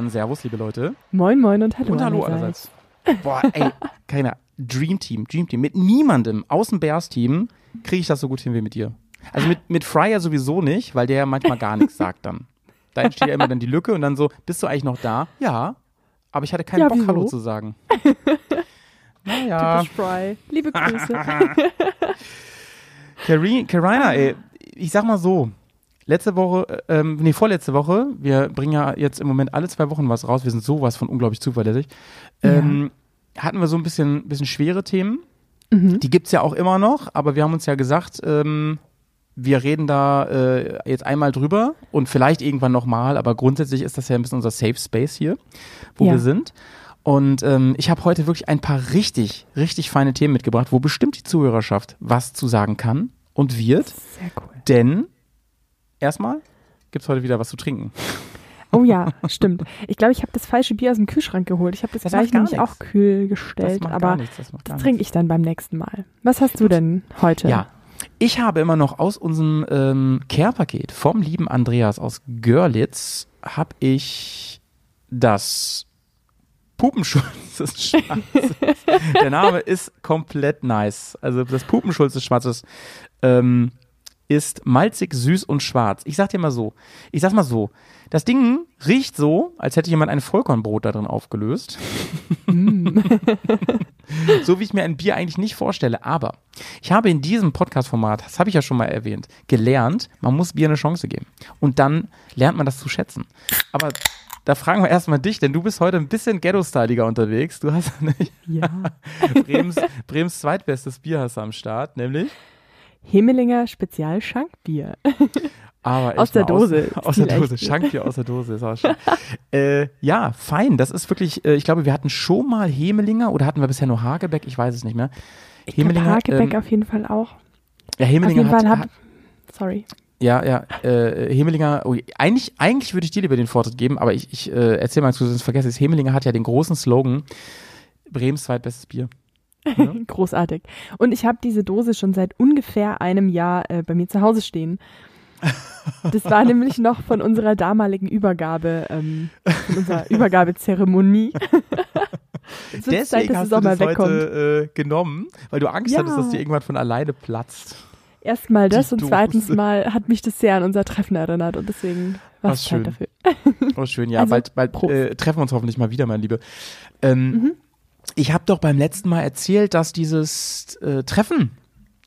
Mann, Servus, liebe Leute. Moin, moin und hallo. Und hallo allerseits. Boah, ey, keiner. Dream Team, Dream Team. Mit niemandem aus dem Bears-Team kriege ich das so gut hin wie mit dir. Also mit, mit Fryer sowieso nicht, weil der manchmal gar nichts sagt dann. Da entsteht ja immer dann die Lücke und dann so, bist du eigentlich noch da? Ja. Aber ich hatte keinen Ja, Bock, wieso? Hallo zu sagen. naja. Typisch Fry. Liebe Grüße. Cari- Carina, ey, ich sag mal so. Letzte Woche, äh, ähm, nee, vorletzte Woche, wir bringen ja jetzt im Moment alle zwei Wochen was raus, wir sind sowas von unglaublich zuverlässig, ähm, hatten wir so ein bisschen, bisschen schwere Themen. Mhm. Die gibt's ja auch immer noch, aber wir haben uns ja gesagt, ähm, wir reden da äh, jetzt einmal drüber und vielleicht irgendwann nochmal, aber grundsätzlich ist das ja ein bisschen unser Safe Space hier, wo Ja. wir sind. Und ähm, ich habe heute wirklich ein paar richtig, richtig feine Themen mitgebracht, wo bestimmt die Zuhörerschaft was zu sagen kann und wird. Sehr cool. Denn erstmal gibt's heute wieder was zu trinken. Oh ja, stimmt. Ich glaube, ich habe das falsche Bier aus dem Kühlschrank geholt. Ich habe das, Das gleich nämlich nichts. auch kühl Das gestellt, macht aber nichts. Das das trinke ich dann beim nächsten Mal. Was hast du denn heute? Ja. Ich habe immer noch aus unserem ähm, Care-Paket vom lieben Andreas aus Görlitz habe ich das Pupenschulz des Schwarzes. Der Name ist komplett nice. Also das Pupenschulz des Schwarzes ähm, ist malzig, süß und schwarz. Ich sag dir mal so, ich sag mal so, das Ding riecht so, als hätte jemand ein Vollkornbrot da drin aufgelöst. so wie ich mir ein Bier eigentlich nicht vorstelle. Aber ich habe in diesem Podcast-Format, das habe ich ja schon mal erwähnt, gelernt, man muss Bier eine Chance geben. Und dann lernt man das zu schätzen. Aber da fragen wir erstmal dich, denn du bist heute ein bisschen ghetto-styliger unterwegs. Du hast nämlich Ja. Brems, Brems zweitbestes Bier hast du am Start, nämlich Hemelinger Spezial Schankbier. Aber Aus der Dose. Aus, aus der. Dose. Schankbier aus der Dose. Ist auch schön. äh, ja, fein. Das ist wirklich, äh, ich glaube, wir hatten schon mal Hemelinger oder hatten wir bisher nur Hagebeck? Ich weiß es nicht mehr. Ich Hemelinger, Hagebeck ähm, auf jeden Fall auch. Ja, Auf Hemelinger jeden hat, Fall hat, hat. Sorry. ja, ja, äh, Hemelinger, oh, eigentlich, eigentlich würde ich dir lieber den Vortritt geben, aber ich, ich äh, erzähl mal zu, sonst vergesse ich es. Hemelinger hat ja den großen Slogan, Brems zweitbestes Bier. Großartig. Und ich habe diese Dose schon seit ungefähr einem Jahr äh, bei mir zu Hause stehen. Das war nämlich noch von unserer damaligen Übergabe, ähm, von unserer Übergabezeremonie. Es wird Zeit, Deswegen dass hast es du mal das wegkommt. heute äh, genommen, weil du Angst Ja. hattest, dass dir irgendwann von alleine platzt. Erstmal das die und Dose. zweitens mal hat mich das sehr an unser Treffen erinnert und deswegen war es Zeit schön. dafür. Oh, schön, ja. Also, bald bald äh, treffen wir uns hoffentlich mal wieder, mein Liebe. Ähm, Mhm. Ich habe doch beim letzten Mal erzählt, dass dieses äh, Treffen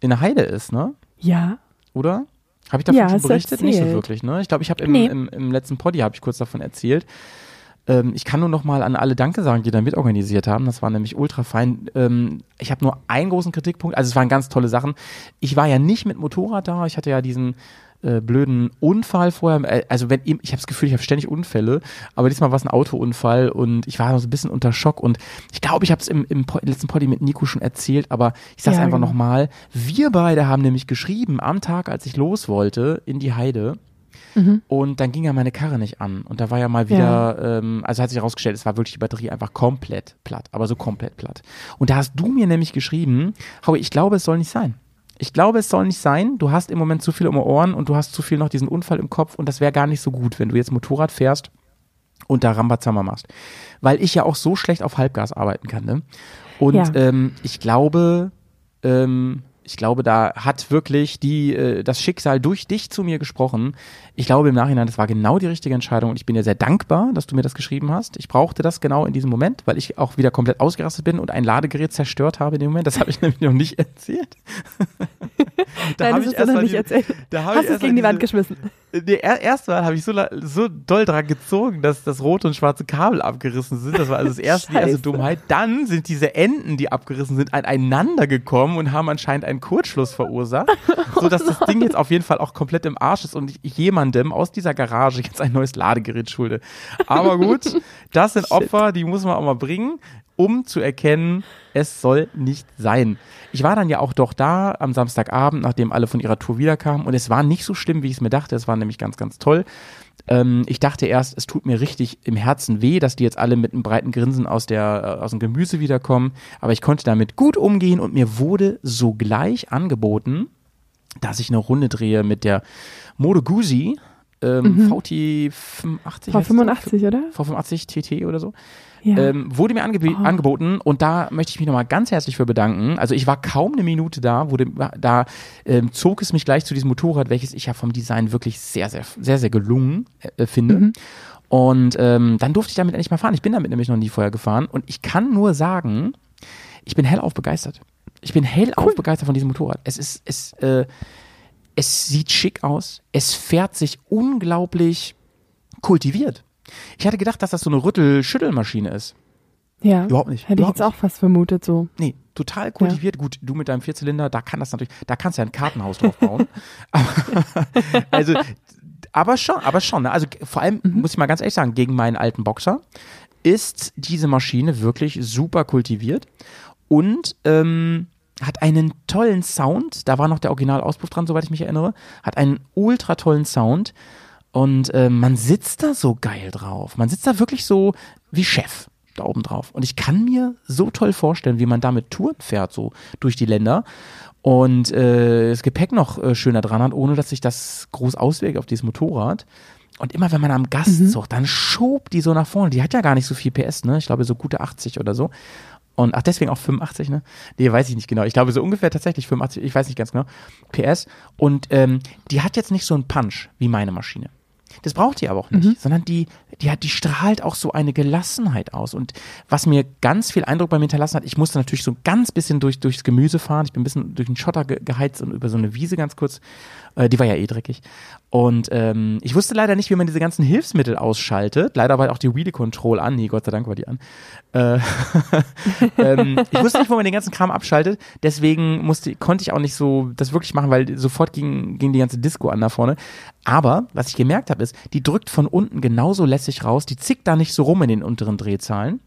in der Heide ist, ne? Ja, Oder? Habe ich davon Ja, schon berichtet? Nicht so wirklich, ne? Ich glaube, ich habe im, Nee. im, im letzten Poddy habe ich kurz davon erzählt. Ähm, ich kann nur noch mal an alle Danke sagen, die da mitorganisiert haben. Das war nämlich ultra fein. Ähm, ich habe nur einen großen Kritikpunkt. Also es waren ganz tolle Sachen. Ich war ja nicht mit Motorrad da. Ich hatte ja diesen äh, blöden Unfall vorher. Äh, Also wenn ich habe das Gefühl, ich habe ständig Unfälle, aber diesmal war es ein Autounfall und ich war noch so ein bisschen unter Schock und ich glaube, ich habe es im, im letzten Poddy mit Nico schon erzählt, aber ich sage es Ja, einfach genau. nochmal. Wir beide haben nämlich geschrieben am Tag, als ich los wollte in die Heide. Und dann ging ja meine Karre nicht an. Und da war ja mal wieder, ähm, also hat sich herausgestellt, es war wirklich die Batterie einfach komplett platt, aber so komplett platt. Und da hast du mir nämlich geschrieben, Howie, ich glaube, es soll nicht sein. Ich glaube, es soll nicht sein. Du hast im Moment zu viel um die Ohren und du hast zu viel noch diesen Unfall im Kopf und das wäre gar nicht so gut, wenn du jetzt Motorrad fährst und da Rambazamba machst. Weil ich ja auch so schlecht auf Halbgas arbeiten kann, ne? Und Ja. ähm, ich glaube, ähm, ich glaube, da hat wirklich die, äh, das Schicksal durch dich zu mir gesprochen. Ich glaube im Nachhinein, das war genau die richtige Entscheidung und ich bin dir sehr dankbar, dass du mir das geschrieben hast. Ich brauchte das genau in diesem Moment, weil ich auch wieder komplett ausgerastet bin und ein Ladegerät zerstört habe in dem Moment. Das habe ich nämlich noch nicht erzählt. da Nein, habe das ich hast du noch nicht erzählt. da Hast du es gegen die Wand geschmissen? Nee, er, erstmal habe ich so, so doll dran gezogen, dass das rote und schwarze Kabel abgerissen sind. Das war also das erste, die erste. Dummheit. Dann sind diese Enden, die abgerissen sind, aneinander gekommen und haben anscheinend einen Kurzschluss verursacht, so dass das Ding jetzt auf jeden Fall auch komplett im Arsch ist und ich jemandem aus dieser Garage jetzt ein neues Ladegerät schulde. Aber gut, das sind Opfer, die muss man auch mal bringen, um zu erkennen, es soll nicht sein. Ich war dann ja auch doch da am Samstagabend, nachdem alle von ihrer Tour wiederkamen und es war nicht so schlimm, wie ich es mir dachte. Es war nämlich ganz, ganz toll. Ähm, ich dachte erst, es tut mir richtig im Herzen weh, dass die jetzt alle mit einem breiten Grinsen aus, der, äh, aus dem Gemüse wiederkommen. Aber ich konnte damit gut umgehen und mir wurde sogleich angeboten, dass ich eine Runde drehe mit der Mode Guzzi ähm, Mhm. VT 85. heißt es so? V85, oder? V85 TT oder so. Ja. Ähm, wurde mir angeb Oh. angeboten und da möchte ich mich nochmal ganz herzlich für bedanken. Also ich war kaum eine Minute da, wurde, da ähm, zog es mich gleich zu diesem Motorrad, welches ich ja vom Design wirklich sehr, sehr, sehr, sehr gelungen äh, finde. Mhm. Und ähm, dann durfte ich damit endlich mal fahren. Ich bin damit nämlich noch nie vorher gefahren und ich kann nur sagen, ich bin hellauf begeistert. Ich bin hellauf begeistert von diesem Motorrad. Es ist, es, äh, es sieht schick aus. Es fährt sich unglaublich kultiviert. Ich hatte gedacht, dass das so eine Rüttel-Schüttelmaschine ist. ja. Überhaupt nicht. Hätte ich Überhaupt jetzt auch fast vermutet so. Nee, total kultiviert. Gut, du mit deinem Vierzylinder, da kann das natürlich, da kannst du ja ein Kartenhaus drauf bauen. aber, also, aber schon, aber schon. Ne? Also vor allem, muss ich mal ganz ehrlich sagen, gegen meinen alten Boxer ist diese Maschine wirklich super kultiviert und ähm, hat einen tollen Sound. Da war noch der Originalauspuff dran, soweit ich mich erinnere. Hat einen ultra tollen Sound. Und äh, man sitzt da so geil drauf. Man sitzt da wirklich so wie Chef da oben drauf. Und ich kann mir so toll vorstellen, wie man damit Touren fährt, so durch die Länder. Und äh, das Gepäck noch äh, schöner dran hat, ohne dass sich das groß auswirkt auf dieses Motorrad. Und immer wenn man am Gastzug, dann schobt die so nach vorne. Die hat ja gar nicht so viel PS, ne? Ich glaube so gute 80 oder so. Und ach, deswegen auch 85, ne? Nee, weiß ich nicht genau. Ich glaube so ungefähr tatsächlich 85, ich weiß nicht ganz genau. PS. Und ähm, die hat jetzt nicht so einen Punch wie meine Maschine. Das braucht die aber auch nicht, sondern die, die hat, die strahlt auch so eine Gelassenheit aus. Und was mir ganz viel Eindruck bei mir hinterlassen hat, ich musste natürlich so ein ganz bisschen durch, durchs Gemüse fahren. Ich bin ein bisschen durch den Schotter ge geheizt und über so eine Wiese ganz kurz. Äh, die war ja eh dreckig. Und ähm, ich wusste leider nicht, wie man diese ganzen Hilfsmittel ausschaltet. Leider war auch die Wheel Control an. Nee, Gott sei Dank war die an. Äh, ähm, ich wusste nicht, wo man den ganzen Kram abschaltet. Deswegen musste, konnte ich auch nicht so das wirklich machen, weil sofort ging, ging die ganze Disco an da vorne. Aber was ich gemerkt habe, ist, die drückt von unten genauso lässig raus. Die zickt da nicht so rum in den unteren Drehzahlen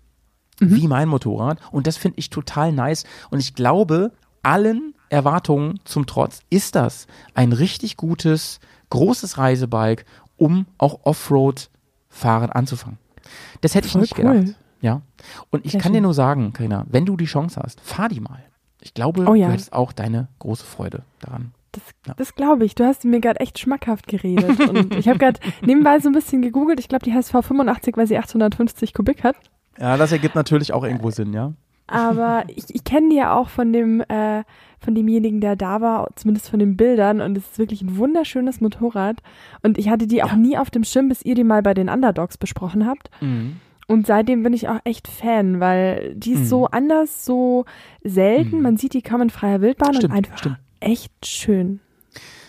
wie mein Motorrad. Und das finde ich total nice. Und ich glaube, allen Erwartungen zum Trotz ist das ein richtig gutes, großes Reisebike, um auch Offroad-Fahren anzufangen. Das hätte ich Voll nicht cool. gedacht. Ja. Und ich Sehr kann dir schön. nur sagen, Karina, wenn du die Chance hast, fahr die mal. Ich glaube, Oh ja. du hättest auch deine große Freude daran. Das, Ja. das glaube ich. Du hast mir gerade echt schmackhaft geredet. Und ich habe gerade nebenbei so ein bisschen gegoogelt. Ich glaube, die heißt V85, weil sie 850 Kubik hat. Ja, das ergibt natürlich auch irgendwo Sinn, ja. Aber ich, ich kenne die ja auch von dem, äh, von demjenigen, der da war, zumindest von den Bildern. Und es ist wirklich ein wunderschönes Motorrad. Und ich hatte die auch Ja. nie auf dem Schirm, bis ihr die mal bei den Underdogs besprochen habt. Mhm. Und seitdem bin ich auch echt Fan, weil die ist Mhm. so anders, so selten. Mhm. Man sieht die kaum in freier Wildbahn Stimmt, und einfach stimmt. echt schön.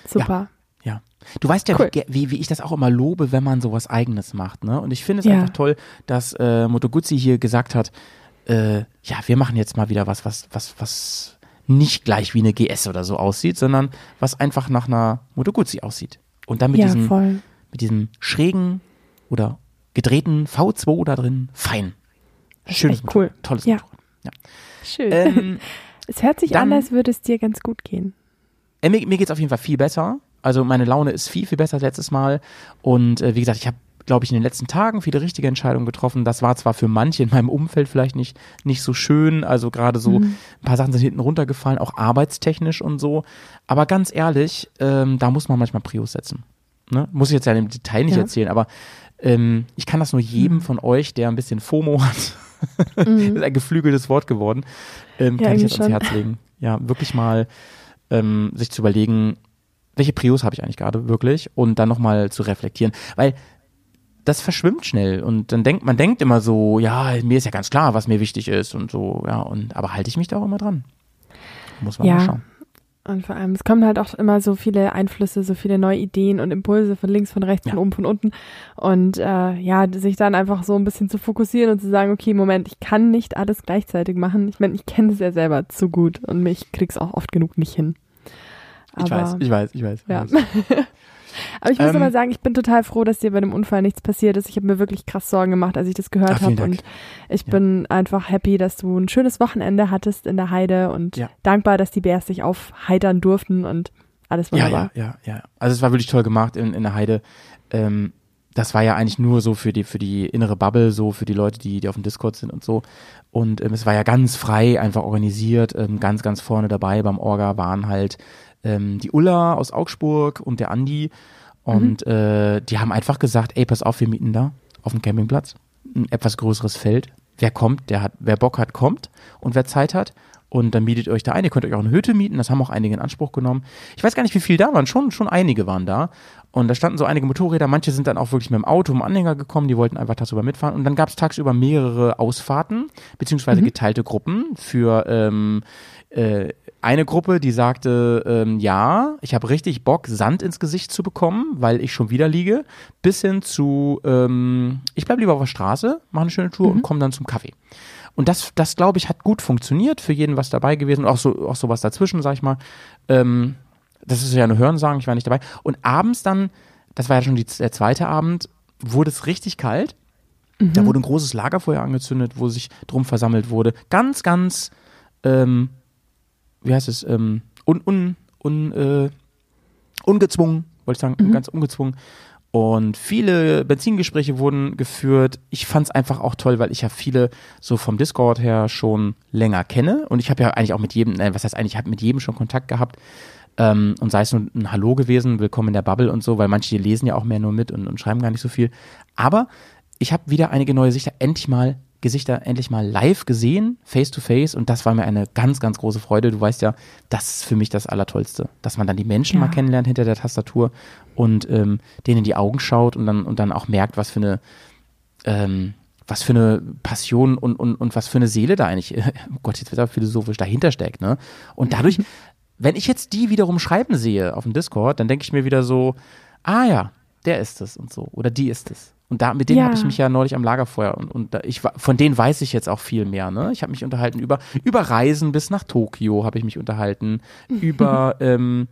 Super. Ja. Du weißt ja, Cool. wie, wie, ich das auch immer lobe, wenn man sowas Eigenes macht, ne? Und ich finde es Ja. einfach toll, dass äh, Moto Guzzi hier gesagt hat, äh, ja, wir machen jetzt mal wieder was, was, was, was nicht gleich wie eine GS oder so aussieht, sondern was einfach nach einer Moto Guzzi aussieht. Und dann mit ja, diesem, voll. mit diesem schrägen oder gedrehten V2 da drin, fein. Schönes Motorrad, cool. tolles Ja. Motorrad. Schön. Ähm, es hört sich dann- an, als würde es dir ganz gut gehen. Äh, mir mir geht es auf jeden Fall viel besser. Also meine Laune ist viel, viel besser als letztes Mal. Und äh, wie gesagt, ich habe, glaube ich, in den letzten Tagen viele richtige Entscheidungen getroffen. Das war zwar für manche in meinem Umfeld vielleicht nicht, nicht so schön. Also gerade so ein paar Sachen sind hinten runtergefallen, auch arbeitstechnisch und so. Aber ganz ehrlich, ähm, da muss man manchmal Prios setzen. Ne? Muss ich jetzt ja im Detail nicht Ja. erzählen, aber ähm, ich kann das nur jedem von euch, der ein bisschen FOMO hat, das ist ein geflügeltes Wort geworden, ähm, Ja, kann ich jetzt ans. Herz legen. Ja, wirklich mal ähm, sich zu überlegen, welche Prios habe ich eigentlich gerade wirklich und dann nochmal zu reflektieren, weil das verschwimmt schnell und dann denkt man denkt immer so, ja, mir ist ja ganz klar, was mir wichtig ist und so, ja, und aber halte ich mich da auch immer dran? Muss man Ja. mal schauen. Und vor allem, es kommen halt auch immer so viele Einflüsse, so viele neue Ideen und Impulse von links, von rechts, Ja. von oben, von unten. Und äh, ja, sich dann einfach so ein bisschen zu fokussieren und zu sagen, okay, Moment, ich kann nicht alles gleichzeitig machen. Ich meine, ich kenne es ja selber zu gut und ich krieg's auch oft genug nicht hin. Ich weiß, ich weiß, ich weiß. ich Ja. weiß. Aber ich muss Ähm, aber sagen, ich bin total froh, dass dir bei dem Unfall nichts passiert ist. Ich habe mir wirklich krass Sorgen gemacht, als ich das gehört Ah, habe. Und ich Ja. bin einfach happy, dass du ein schönes Wochenende hattest in der Heide und Ja. dankbar, dass die Bärs dich aufheitern durften und alles Ja, wunderbar. ja, ja, ja. Also es war wirklich toll gemacht in, in der Heide. Ähm, das war ja eigentlich nur so für die, für die innere Bubble, so für die Leute, die, die auf dem Discord sind und so. Und ähm, es war ja ganz frei, einfach organisiert. Ähm, ganz, ganz vorne dabei beim Orga waren halt ähm, die Ulla aus Augsburg und der Andi. Und äh, die haben einfach gesagt, ey, pass auf, wir mieten da auf dem Campingplatz ein etwas größeres Feld. Wer kommt, der hat, wer Bock hat, kommt. Und wer Zeit hat, und dann mietet ihr euch da ein. Ihr könnt euch auch eine Hütte mieten. Das haben auch einige in Anspruch genommen. Ich weiß gar nicht, wie viel da waren. Schon, schon einige waren da. Und da standen so einige Motorräder. Manche sind dann auch wirklich mit dem Auto, im Anhänger gekommen. Die wollten einfach tagsüber mitfahren. Und dann gab es tagsüber mehrere Ausfahrten, beziehungsweise geteilte Gruppen für ähm, äh, eine Gruppe, die sagte, ähm, ja, ich habe richtig Bock, Sand ins Gesicht zu bekommen, weil ich schon wieder liege, bis hin zu, ähm, ich bleibe lieber auf der Straße, mache eine schöne Tour und komme dann zum Kaffee. Und das, das glaube ich, hat gut funktioniert, für jeden was dabei gewesen, auch so, auch so was dazwischen, sag ich mal. Ähm, das ist ja eine Hörensagen, ich war nicht dabei. Und abends dann, das war ja schon die, der zweite Abend, wurde es richtig kalt. Da wurde ein großes Lagerfeuer angezündet, wo sich drum versammelt wurde. Ganz, ganz, ähm, wie heißt es, ähm, un, un, un, äh, ungezwungen, wollte ich sagen, ganz ungezwungen. Und viele Benzingespräche wurden geführt. Ich fand es einfach auch toll, weil ich ja viele so vom Discord her schon länger kenne. Und ich habe ja eigentlich auch mit jedem, nein, was heißt eigentlich, ich habe mit jedem schon Kontakt gehabt. Ähm, und sei es nur ein Hallo gewesen, willkommen in der Bubble und so, weil manche lesen ja auch mehr nur mit und, und schreiben gar nicht so viel. Aber ich habe wieder einige neue Sichter endlich mal Gesichter endlich mal live gesehen, face to face und das war mir eine ganz, ganz große Freude. Du weißt ja, das ist für mich das Allertollste, dass man dann die Menschen Ja. mal kennenlernt hinter der Tastatur und ähm, denen in die Augen schaut und dann, und dann auch merkt, was für eine, ähm, was für eine Passion und, und, und was für eine Seele da eigentlich, oh Gott, jetzt wird aber philosophisch, dahinter steckt, ne? Und dadurch, wenn ich jetzt die wiederum schreiben sehe auf dem Discord, dann denke ich mir wieder so, ah ja, der ist es und so, oder die ist es. Und da, mit denen Ja. habe ich mich ja neulich am Lagerfeuer und, und da, ich, von denen weiß ich jetzt auch viel mehr. Ne? Ich habe mich unterhalten über, über Reisen bis nach Tokio, habe ich mich unterhalten, über, ähm,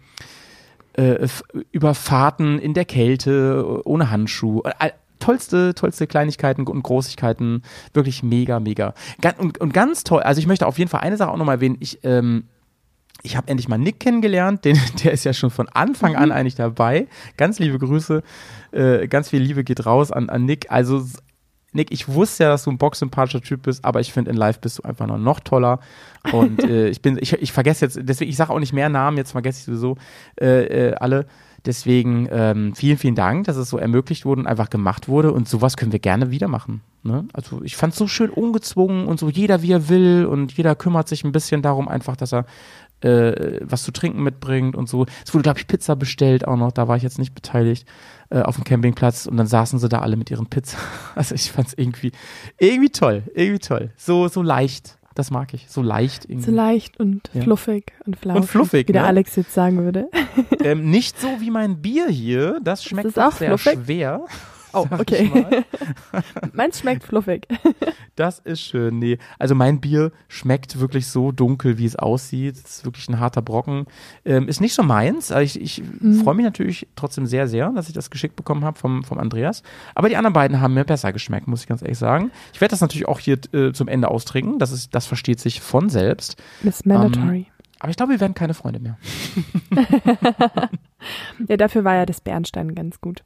äh, über Fahrten in der Kälte, ohne Handschuh. Äh, Tollste, tollste Kleinigkeiten und Großigkeiten. Wirklich mega, mega. Gan- Und, und ganz toll. Also ich möchte auf jeden Fall eine Sache auch nochmal erwähnen. Ich, ähm, ich habe endlich mal Nick kennengelernt, den, der ist ja schon von Anfang an eigentlich dabei. Ganz liebe Grüße, äh, ganz viel Liebe geht raus an, an Nick. Also Nick, ich wusste ja, dass du ein boxsympathischer Typ bist, aber ich finde in Live bist du einfach noch, noch toller. Und äh, ich bin, ich, ich vergesse jetzt, deswegen, ich sage auch nicht mehr Namen, jetzt vergesse ich sowieso äh, äh, alle. Deswegen ähm, vielen, vielen Dank, dass es so ermöglicht wurde und einfach gemacht wurde. Und sowas können wir gerne wieder machen. Ne? Also ich fand es so schön ungezwungen und so jeder wie er will und jeder kümmert sich ein bisschen darum einfach, dass er äh, was zu trinken mitbringt und so. Es wurde, glaube ich, Pizza bestellt auch noch, da war ich jetzt nicht beteiligt, äh, auf dem Campingplatz und dann saßen sie da alle mit ihren Pizza. Also ich fand es irgendwie, irgendwie toll, irgendwie toll. So, so leicht, das mag ich, so leicht irgendwie. So leicht und Ja. fluffig und flauschig. fluffig, Wie der ne? Alex jetzt sagen würde. ähm, nicht so wie mein Bier hier, das schmeckt doch auch sehr fluffig? schwer. Oh, okay. Meins schmeckt fluffig. Das ist schön. Nee, also mein Bier schmeckt wirklich so dunkel, wie es aussieht. Es ist wirklich ein harter Brocken. Ähm, ist nicht so meins. aber Ich, ich Mhm. freue mich natürlich trotzdem sehr, sehr, dass ich das geschickt bekommen habe vom, vom Andreas. Aber die anderen beiden haben mir besser geschmeckt, muss ich ganz ehrlich sagen. Ich werde das natürlich auch hier äh, zum Ende austrinken. Das, ist, das versteht sich von selbst. Miss Mandatory. Aber ich glaube, wir werden keine Freunde mehr. Ja, dafür war ja das Bernstein ganz gut.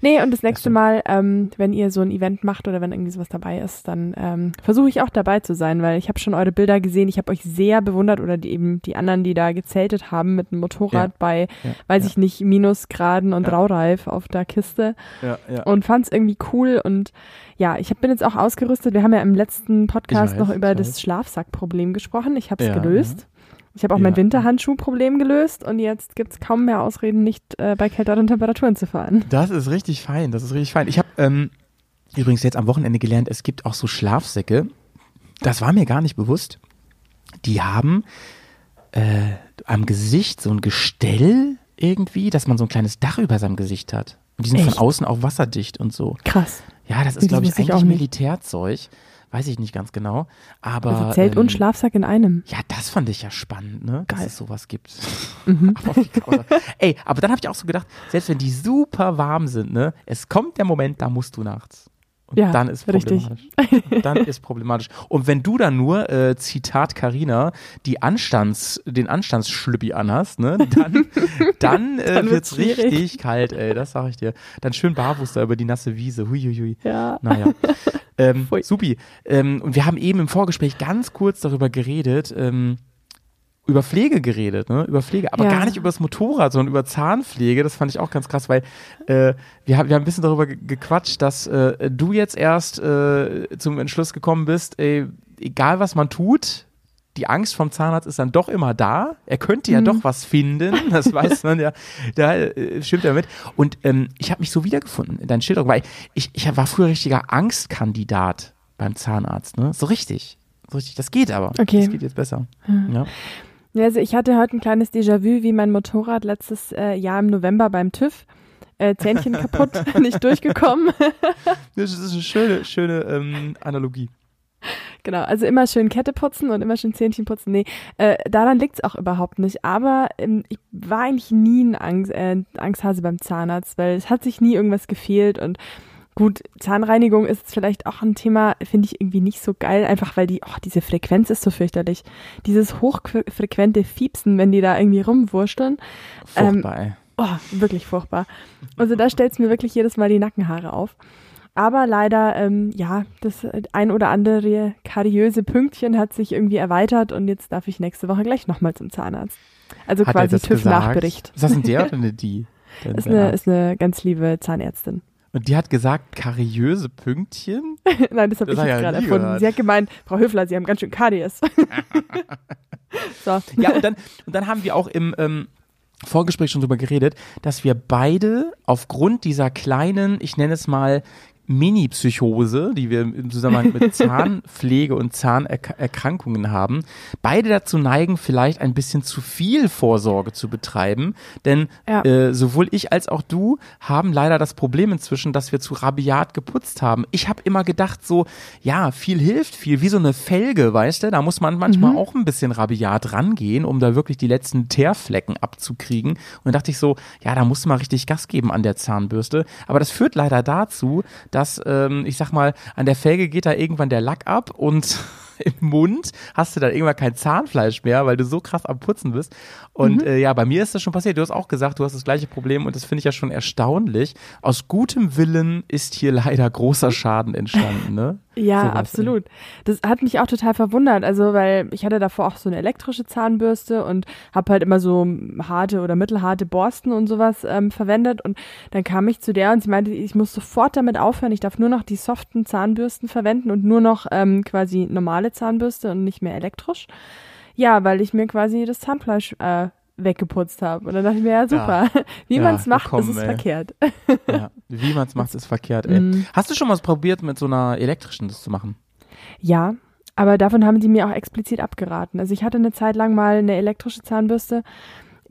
Nee, und das nächste Mal, ähm, wenn ihr so ein Event macht oder wenn irgendwie sowas dabei ist, dann ähm, versuche ich auch dabei zu sein, weil ich habe schon eure Bilder gesehen. Ich habe euch sehr bewundert oder die, eben die anderen, die da gezeltet haben mit dem Motorrad Ja. bei, Ja, weiß ja. ich nicht, Minusgraden und. Raureif auf der Kiste Ja, ja. und fand es irgendwie cool und ja, ich hab, bin jetzt auch ausgerüstet. Wir haben ja im letzten Podcast weiß, noch über das. Schlafsackproblem gesprochen. Ich habe es gelöst. Ich habe auch Ja. mein Winterhandschuhproblem gelöst und jetzt gibt's kaum mehr Ausreden, nicht äh, bei kälteren Temperaturen zu fahren. Das ist richtig fein, das ist richtig fein. Ich habe ähm, übrigens jetzt am Wochenende gelernt, es gibt auch so Schlafsäcke. Das war mir gar nicht bewusst. Die haben äh, am Gesicht so ein Gestell irgendwie, dass man so ein kleines Dach über seinem Gesicht hat. Und die sind Echt? von außen auch wasserdicht und so. Krass. Ja, das ist, glaube ich, eigentlich. Militärzeug. Weiß ich nicht ganz genau. Aber. Also Zelt ähm, und Schlafsack in einem. Ja, das fand ich ja spannend, ne? Dass Geil. es sowas gibt. Mhm. Aber. Ey, aber dann habe ich auch so gedacht, selbst wenn die super warm sind, ne, es kommt der Moment, da musst du nachts. Und Ja, dann ist richtig. problematisch. dann ist problematisch. Und wenn du dann nur, äh, Zitat Carina, die Anstands, den Anstandsschlüppi anhast, ne, dann, dann, äh, Dann wird's wird's schwierig. richtig kalt, ey, das sag ich dir. Dann schön barfuß da über die nasse Wiese. Huiuiui. Ja. Naja. Ähm, Pfui. supi. Ähm, und wir haben eben im Vorgespräch ganz kurz darüber geredet, ähm, über Pflege geredet, ne? Über Pflege, aber Ja. gar nicht über das Motorrad, sondern über Zahnpflege. Das fand ich auch ganz krass, weil äh, wir, haben, wir haben ein bisschen darüber ge- gequatscht, dass äh, du jetzt erst äh, zum Entschluss gekommen bist, ey, egal was man tut, die Angst vom Zahnarzt ist dann doch immer da. Er könnte ja Mhm. doch was finden, das weiß man ja. Da äh, stimmt er mit. Und ähm, ich habe mich so wiedergefunden in deinen Schilderungen, weil ich, ich war früher richtiger Angstkandidat beim Zahnarzt, ne? So richtig. So richtig. Das geht aber. Okay. Das geht jetzt besser. Ja. Ja, Also ich hatte heute ein kleines Déjà-vu, wie mein Motorrad letztes äh, Jahr im November beim TÜV. Äh, Zähnchen kaputt, nicht durchgekommen. Das ist eine schöne, schöne ähm, Analogie. Genau, also immer schön Kette putzen und immer schön Zähnchen putzen. Nee, äh, daran liegt's auch überhaupt nicht. Aber ähm, ich war eigentlich nie ein Angst, äh, Angsthase beim Zahnarzt, weil es hat sich nie irgendwas gefehlt und gut, Zahnreinigung ist jetzt vielleicht auch ein Thema, finde ich irgendwie nicht so geil, einfach weil die, oh, diese Frequenz ist so fürchterlich. Dieses hochfrequente Fiepsen, wenn die da irgendwie rumwurschteln. Furchtbar, ey. Oh, wirklich furchtbar. Also da stellt's mir wirklich jedes Mal die Nackenhaare auf. Aber leider, ähm, ja, das ein oder andere kariöse Pünktchen hat sich irgendwie erweitert und jetzt darf ich nächste Woche gleich nochmal zum Zahnarzt. Also Hat quasi? TÜV-Nachbericht. Ist das ein der oder eine die? Ist eine, ist eine ganz liebe Zahnärztin. Und die hat gesagt, kariöse Pünktchen? Nein, das habe ich jetzt ja gerade erfunden. gehört. Sie hat gemeint, Frau Höfler, Sie haben ganz schön Karies. so. Ja, und dann, und dann haben wir auch im ähm, Vorgespräch schon drüber geredet, dass wir beide aufgrund dieser kleinen, ich nenne es mal, Mini-Psychose, die wir im Zusammenhang mit Zahnpflege und Zahnerkrankungen haben, beide dazu neigen, vielleicht ein bisschen zu viel Vorsorge zu betreiben. Denn Ja. äh, sowohl ich als auch du haben leider das Problem inzwischen, dass wir zu rabiat geputzt haben. Ich habe immer gedacht, so, ja, viel hilft viel, wie so eine Felge, weißt du? Da muss man manchmal auch ein bisschen rabiat rangehen, um da wirklich die letzten Teerflecken abzukriegen. Und dann dachte ich so, ja, da musst du mal richtig Gas geben an der Zahnbürste. Aber das führt leider dazu, dass, ähm, ich sag mal, an der Felge geht da irgendwann der Lack ab und im Mund hast du dann irgendwann kein Zahnfleisch mehr, weil du so krass am Putzen bist. Und äh, ja, bei mir ist das schon passiert. Du hast auch gesagt, du hast das gleiche Problem und das finde ich ja schon erstaunlich. Aus gutem Willen ist hier leider großer Schaden entstanden, ne? Ja, Sowas, absolut. Das hat mich auch total verwundert. Also, weil ich hatte davor auch so eine elektrische Zahnbürste und habe halt immer so harte oder mittelharte Borsten und sowas ähm, verwendet. Und dann kam ich zu der und sie meinte, ich muss sofort damit aufhören. Ich darf nur noch die soften Zahnbürsten verwenden und nur noch ähm, quasi normale Zahnbürste und nicht mehr elektrisch. Ja, weil ich mir quasi das Zahnfleisch äh, weggeputzt habe. Und dann dachte ich mir, ja super, wie Ja, man's macht, willkommen, ist es ey. verkehrt. Ja, wie man es macht, ist verkehrt, ey. Mm. Hast du schon mal probiert, mit so einer elektrischen das zu machen? Ja, aber davon haben die mir auch explizit abgeraten. Also ich hatte eine Zeit lang mal eine elektrische Zahnbürste.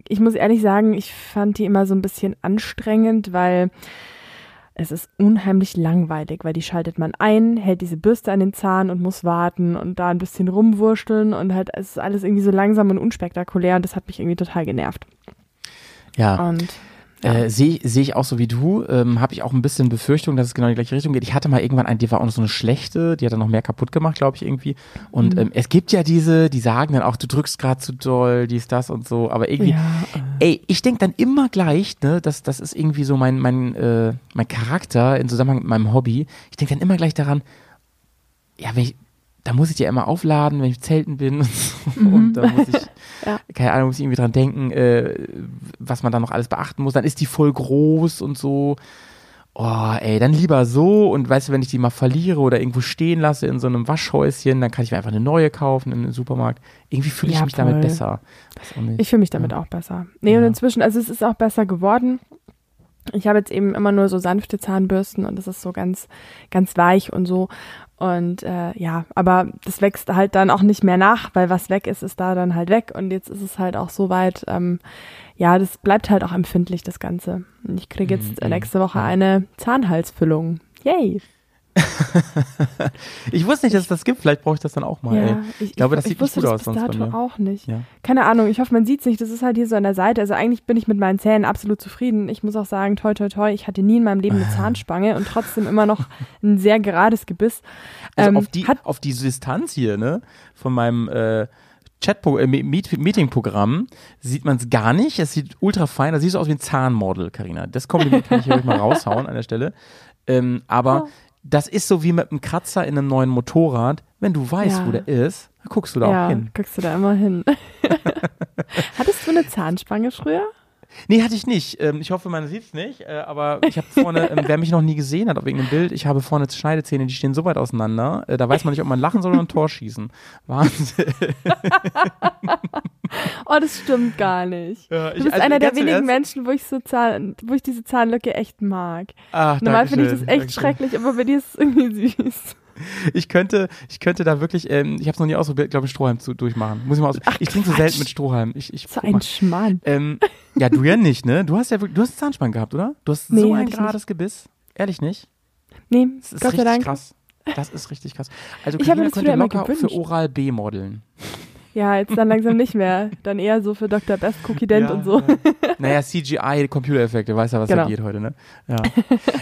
Ich muss ehrlich sagen, ich fand die immer so ein bisschen anstrengend, weil es ist unheimlich langweilig, weil die schaltet man ein, hält diese Bürste an den Zahn und muss warten und da ein bisschen rumwurschteln und halt es ist alles irgendwie so langsam und unspektakulär und das hat mich irgendwie total genervt. Ja. Und ja. Äh, Sehe seh ich auch so wie du, ähm, habe ich auch ein bisschen Befürchtung, dass es genau in die gleiche Richtung geht. Ich hatte mal irgendwann eine, die war auch noch so eine schlechte, die hat dann noch mehr kaputt gemacht, glaube ich, irgendwie. Und Mhm. ähm, es gibt ja diese, die sagen dann auch, du drückst gerade zu doll, dies, das und so, aber irgendwie, ja, ey, ich denk dann immer gleich, ne, das, das ist irgendwie so mein, mein, äh, mein Charakter in Zusammenhang mit meinem Hobby. Ich denk dann immer gleich daran, ja, wenn ich, da muss ich ja immer aufladen, wenn ich zelten bin und, so. und da muss ich, Mhm. Ja. keine Ahnung, muss ich irgendwie dran denken, äh, was man da noch alles beachten muss. Dann ist die voll groß und so. Oh, ey, dann lieber so und weißt du, wenn ich die mal verliere oder irgendwo stehen lasse in so einem Waschhäuschen, dann kann ich mir einfach eine neue kaufen im Supermarkt. Irgendwie fühle ich Ja, mich damit voll. besser. Auch nicht. Ich fühle mich damit auch besser. Nee, und Ja. inzwischen, also es ist auch besser geworden. Ich habe jetzt eben immer nur so sanfte Zahnbürsten und das ist so ganz, ganz weich und so. Und äh, ja, aber das wächst halt dann auch nicht mehr nach, weil was weg ist, ist da dann halt weg. Und jetzt ist es halt auch so weit, ähm, ja, das bleibt halt auch empfindlich, das Ganze. Und ich kriege jetzt Mhm, nächste Woche eine Zahnhalsfüllung. Yay! Ich wusste nicht, dass es das gibt. Vielleicht brauche ich das dann auch mal. ey. ich, glaube, das ich sieht nicht wusste gut das aus bis dato auch nicht. Ja. Keine Ahnung, ich hoffe, man sieht's nicht. Das ist halt hier so an der Seite. Also eigentlich bin ich mit meinen Zähnen absolut zufrieden. Ich muss auch sagen, toi, toi, toi, ich hatte nie in meinem Leben eine Zahnspange und trotzdem immer noch ein sehr gerades Gebiss. Also Ähm, auf, die, auf die Distanz hier, ne, von meinem äh, Chat äh, Meet Meeting-Programm sieht man es gar nicht. Es sieht ultra fein. Das sieht so aus wie ein Zahnmodel, Karina. Das Kompliment kann ich hier mal raushauen an der Stelle. Ähm, aber Oh. Das ist so wie mit einem Kratzer in einem neuen Motorrad. Wenn du weißt, Ja. wo der ist, dann guckst du da ja, auch hin. guckst du da immer hin. Hattest du eine Zahnspange früher? Nee, hatte ich nicht. Ähm, ich hoffe, man sieht es nicht. Äh, aber ich habe vorne, ähm, wer mich noch nie gesehen hat auf irgendeinem Bild, ich habe vorne Schneidezähne, die stehen so weit auseinander. Äh, da weiß man nicht, ob man lachen soll oder ein Tor schießen. Wahnsinn. Oh, das stimmt gar nicht. Ja, Du ich- bist also einer der wenigen? Menschen, wo ich so Zahn, wo ich diese Zahnlücke echt mag. Ach, Normal finde ich das echt Dankeschön. schrecklich, aber bei dir ist es irgendwie süß. Ich könnte, ich könnte da wirklich, ähm, ich habe es noch nie ausprobiert, glaube ich, Strohhalm zu, durchmachen. Muss ich mal aus. ich trinke so selten mit Strohhalm. Ich, ich So ein Schmarrn. Ähm, ja, du ja nicht, ne? Du hast ja wirklich, du hast Zahnspange gehabt, oder? Du hast Nee, so ein gerades Gebiss. Ehrlich nicht? Nee, Das ist Gott sei richtig Dank. krass. Das ist richtig krass. Also Ich früher könnte locker für. Oral B modeln. Ja, jetzt dann langsam nicht mehr. Dann eher so für Dr. Best Cookie Dent Ja, und so. Ja. Naja, CGI, Computereffekte, weißt ja, was da Genau. geht heute, ne? Ja.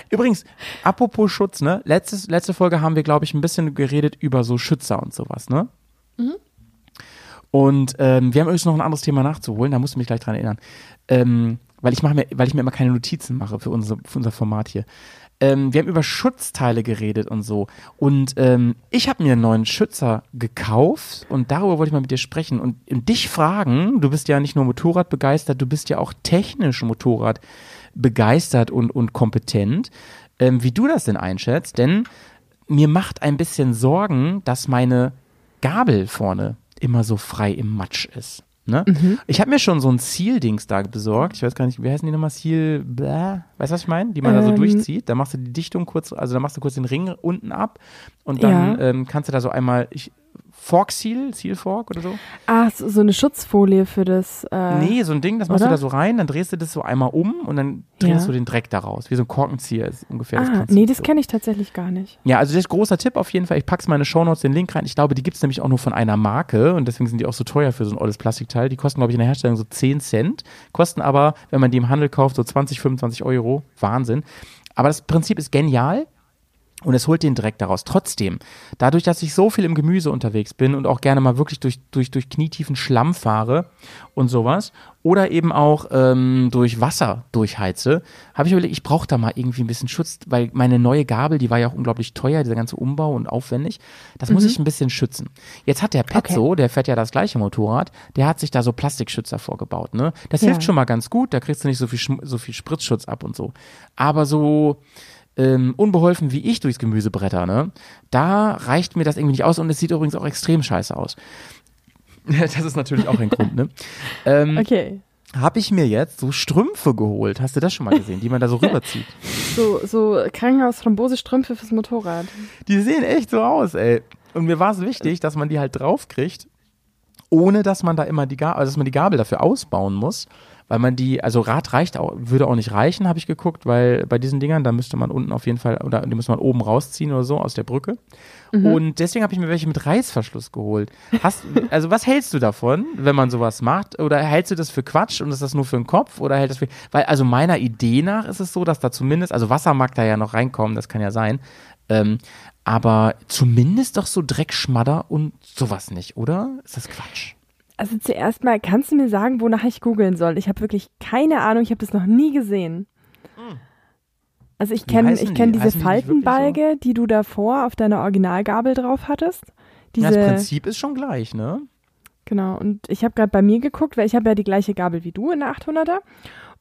Übrigens, apropos Schutz, ne? Letztes, letzte Folge haben wir, glaube ich, ein bisschen geredet über so Schützer und sowas, ne? Mhm. Und ähm, wir haben übrigens noch ein anderes Thema nachzuholen, da musst du mich gleich dran erinnern. Ähm, weil ich mache mir, weil ich mir immer keine Notizen mache für unser, für unser Format hier. Ähm, wir haben über Schutzteile geredet und so. Und ähm, ich habe mir einen neuen Schützer gekauft und darüber wollte ich mal mit dir sprechen und, und dich fragen. Du bist ja nicht nur Motorrad begeistert, du bist ja auch technisch Motorrad begeistert und, und kompetent, ähm, wie du das denn einschätzt. Denn mir macht ein bisschen Sorgen, dass meine Gabel vorne immer so frei im Matsch ist. Ne? Mhm. Ich habe mir schon so ein Ziel-Dings da besorgt. Ich weiß gar nicht, wie heißen die nochmal? Ziel, bläh. Weißt du, was ich meine? Die man da so Ähm. durchzieht. Da machst du die Dichtung kurz, also da machst du kurz den Ring unten ab und dann Ja. ähm, kannst du da so einmal, ich, Fork Seal, Seal Fork oder so? Ah, so, eine Schutzfolie für das. Äh, nee, so ein Ding, das machst oder? du da so rein, dann drehst du das so einmal um und dann drehst Ja. du den Dreck daraus. Wie so ein Korkenzieher ist ungefähr das Ah, Prinzip. nee, das so. kenne ich tatsächlich gar nicht. Ja, also das ist großer Tipp auf jeden Fall. Ich pack's mal in meine Shownotes den Link rein. Ich glaube, die gibt's nämlich auch nur von einer Marke und deswegen sind die auch so teuer für so ein olles Plastikteil. Die kosten, glaube ich, in der Herstellung so 10 Cent, kosten aber, wenn man die im Handel kauft, so 20, 25 Euro. Wahnsinn. Aber das Prinzip ist genial. Und es holt den Dreck daraus. Trotzdem, dadurch, dass ich so viel im Gemüse unterwegs bin und auch gerne mal wirklich durch, durch, durch knietiefen Schlamm fahre und sowas oder eben auch ähm, durch Wasser durchheize, habe ich überlegt, ich brauche da mal irgendwie ein bisschen Schutz, weil meine neue Gabel, die war ja auch unglaublich teuer, dieser ganze Umbau und aufwendig. Das muss ich ein bisschen schützen. Jetzt hat der Petzo, der fährt ja das gleiche Motorrad, der hat sich da so Plastikschützer vorgebaut. Ne? Das Ja. hilft schon mal ganz gut, da kriegst du nicht so viel, Schm- so viel Spritzschutz ab und so. Aber so ähm, unbeholfen wie ich durchs Gemüse bretter, ne, da reicht mir das irgendwie nicht aus und es sieht übrigens auch extrem scheiße aus. Das ist natürlich auch ein Grund, ne? Ähm, Okay. Habe ich mir jetzt so Strümpfe geholt. Hast du das schon mal gesehen, die man da so rüberzieht? So, so Krankenhaus-Thrombose-Strümpfe fürs Motorrad. Die sehen echt so aus, ey. Und mir war es wichtig, dass man die halt draufkriegt, ohne dass man da immer die Gabel, also dass man die Gabel dafür ausbauen muss. Weil man die, also Rad reicht auch, würde auch nicht reichen, habe ich geguckt, weil bei diesen Dingern, da müsste man unten auf jeden Fall, oder die muss man oben rausziehen oder so aus der Brücke. Und deswegen habe ich mir welche mit Reißverschluss geholt. Hast, also was hältst du davon, wenn man sowas macht? Oder hältst du das für Quatsch und ist das nur für den Kopf? Oder hält das für, weil also meiner Idee nach ist es so, dass da zumindest, also Wasser mag da ja noch reinkommen, das kann ja sein. Ähm, aber zumindest doch so Dreckschmadder und sowas nicht, oder? Ist das Quatsch? Also zuerst mal, kannst du mir sagen, wonach ich googeln soll? Ich habe wirklich keine Ahnung, ich habe das noch nie gesehen. Also ich kenne ich kenn die? diese Heißen die nicht wirklich Faltenbalge, die du davor auf deiner Originalgabel drauf hattest. Diese, ja, das Prinzip ist schon gleich, ne? Genau, und ich habe gerade bei mir geguckt, weil ich habe ja die gleiche Gabel wie du in der 800er.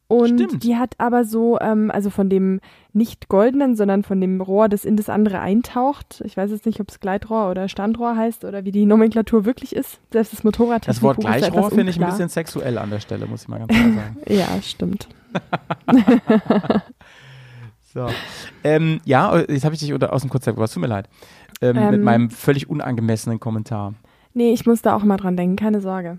Und Stimmt. die hat aber so, ähm, also von dem nicht goldenen, sondern von dem Rohr, das in das andere eintaucht. Ich weiß jetzt nicht, ob es Gleitrohr oder Standrohr heißt oder wie die Nomenklatur wirklich ist. Selbst das Motorrad Das Wort Gleichrohr finde ich ein bisschen sexuell an der Stelle, muss ich mal ganz klar sagen. Ja, stimmt. So. Ähm, ja, jetzt habe ich dich aus dem Konzept gebracht. Tut mir leid. Ähm, mit Ähm. meinem völlig unangemessenen Kommentar. Nee, ich muss da auch mal dran denken, keine Sorge.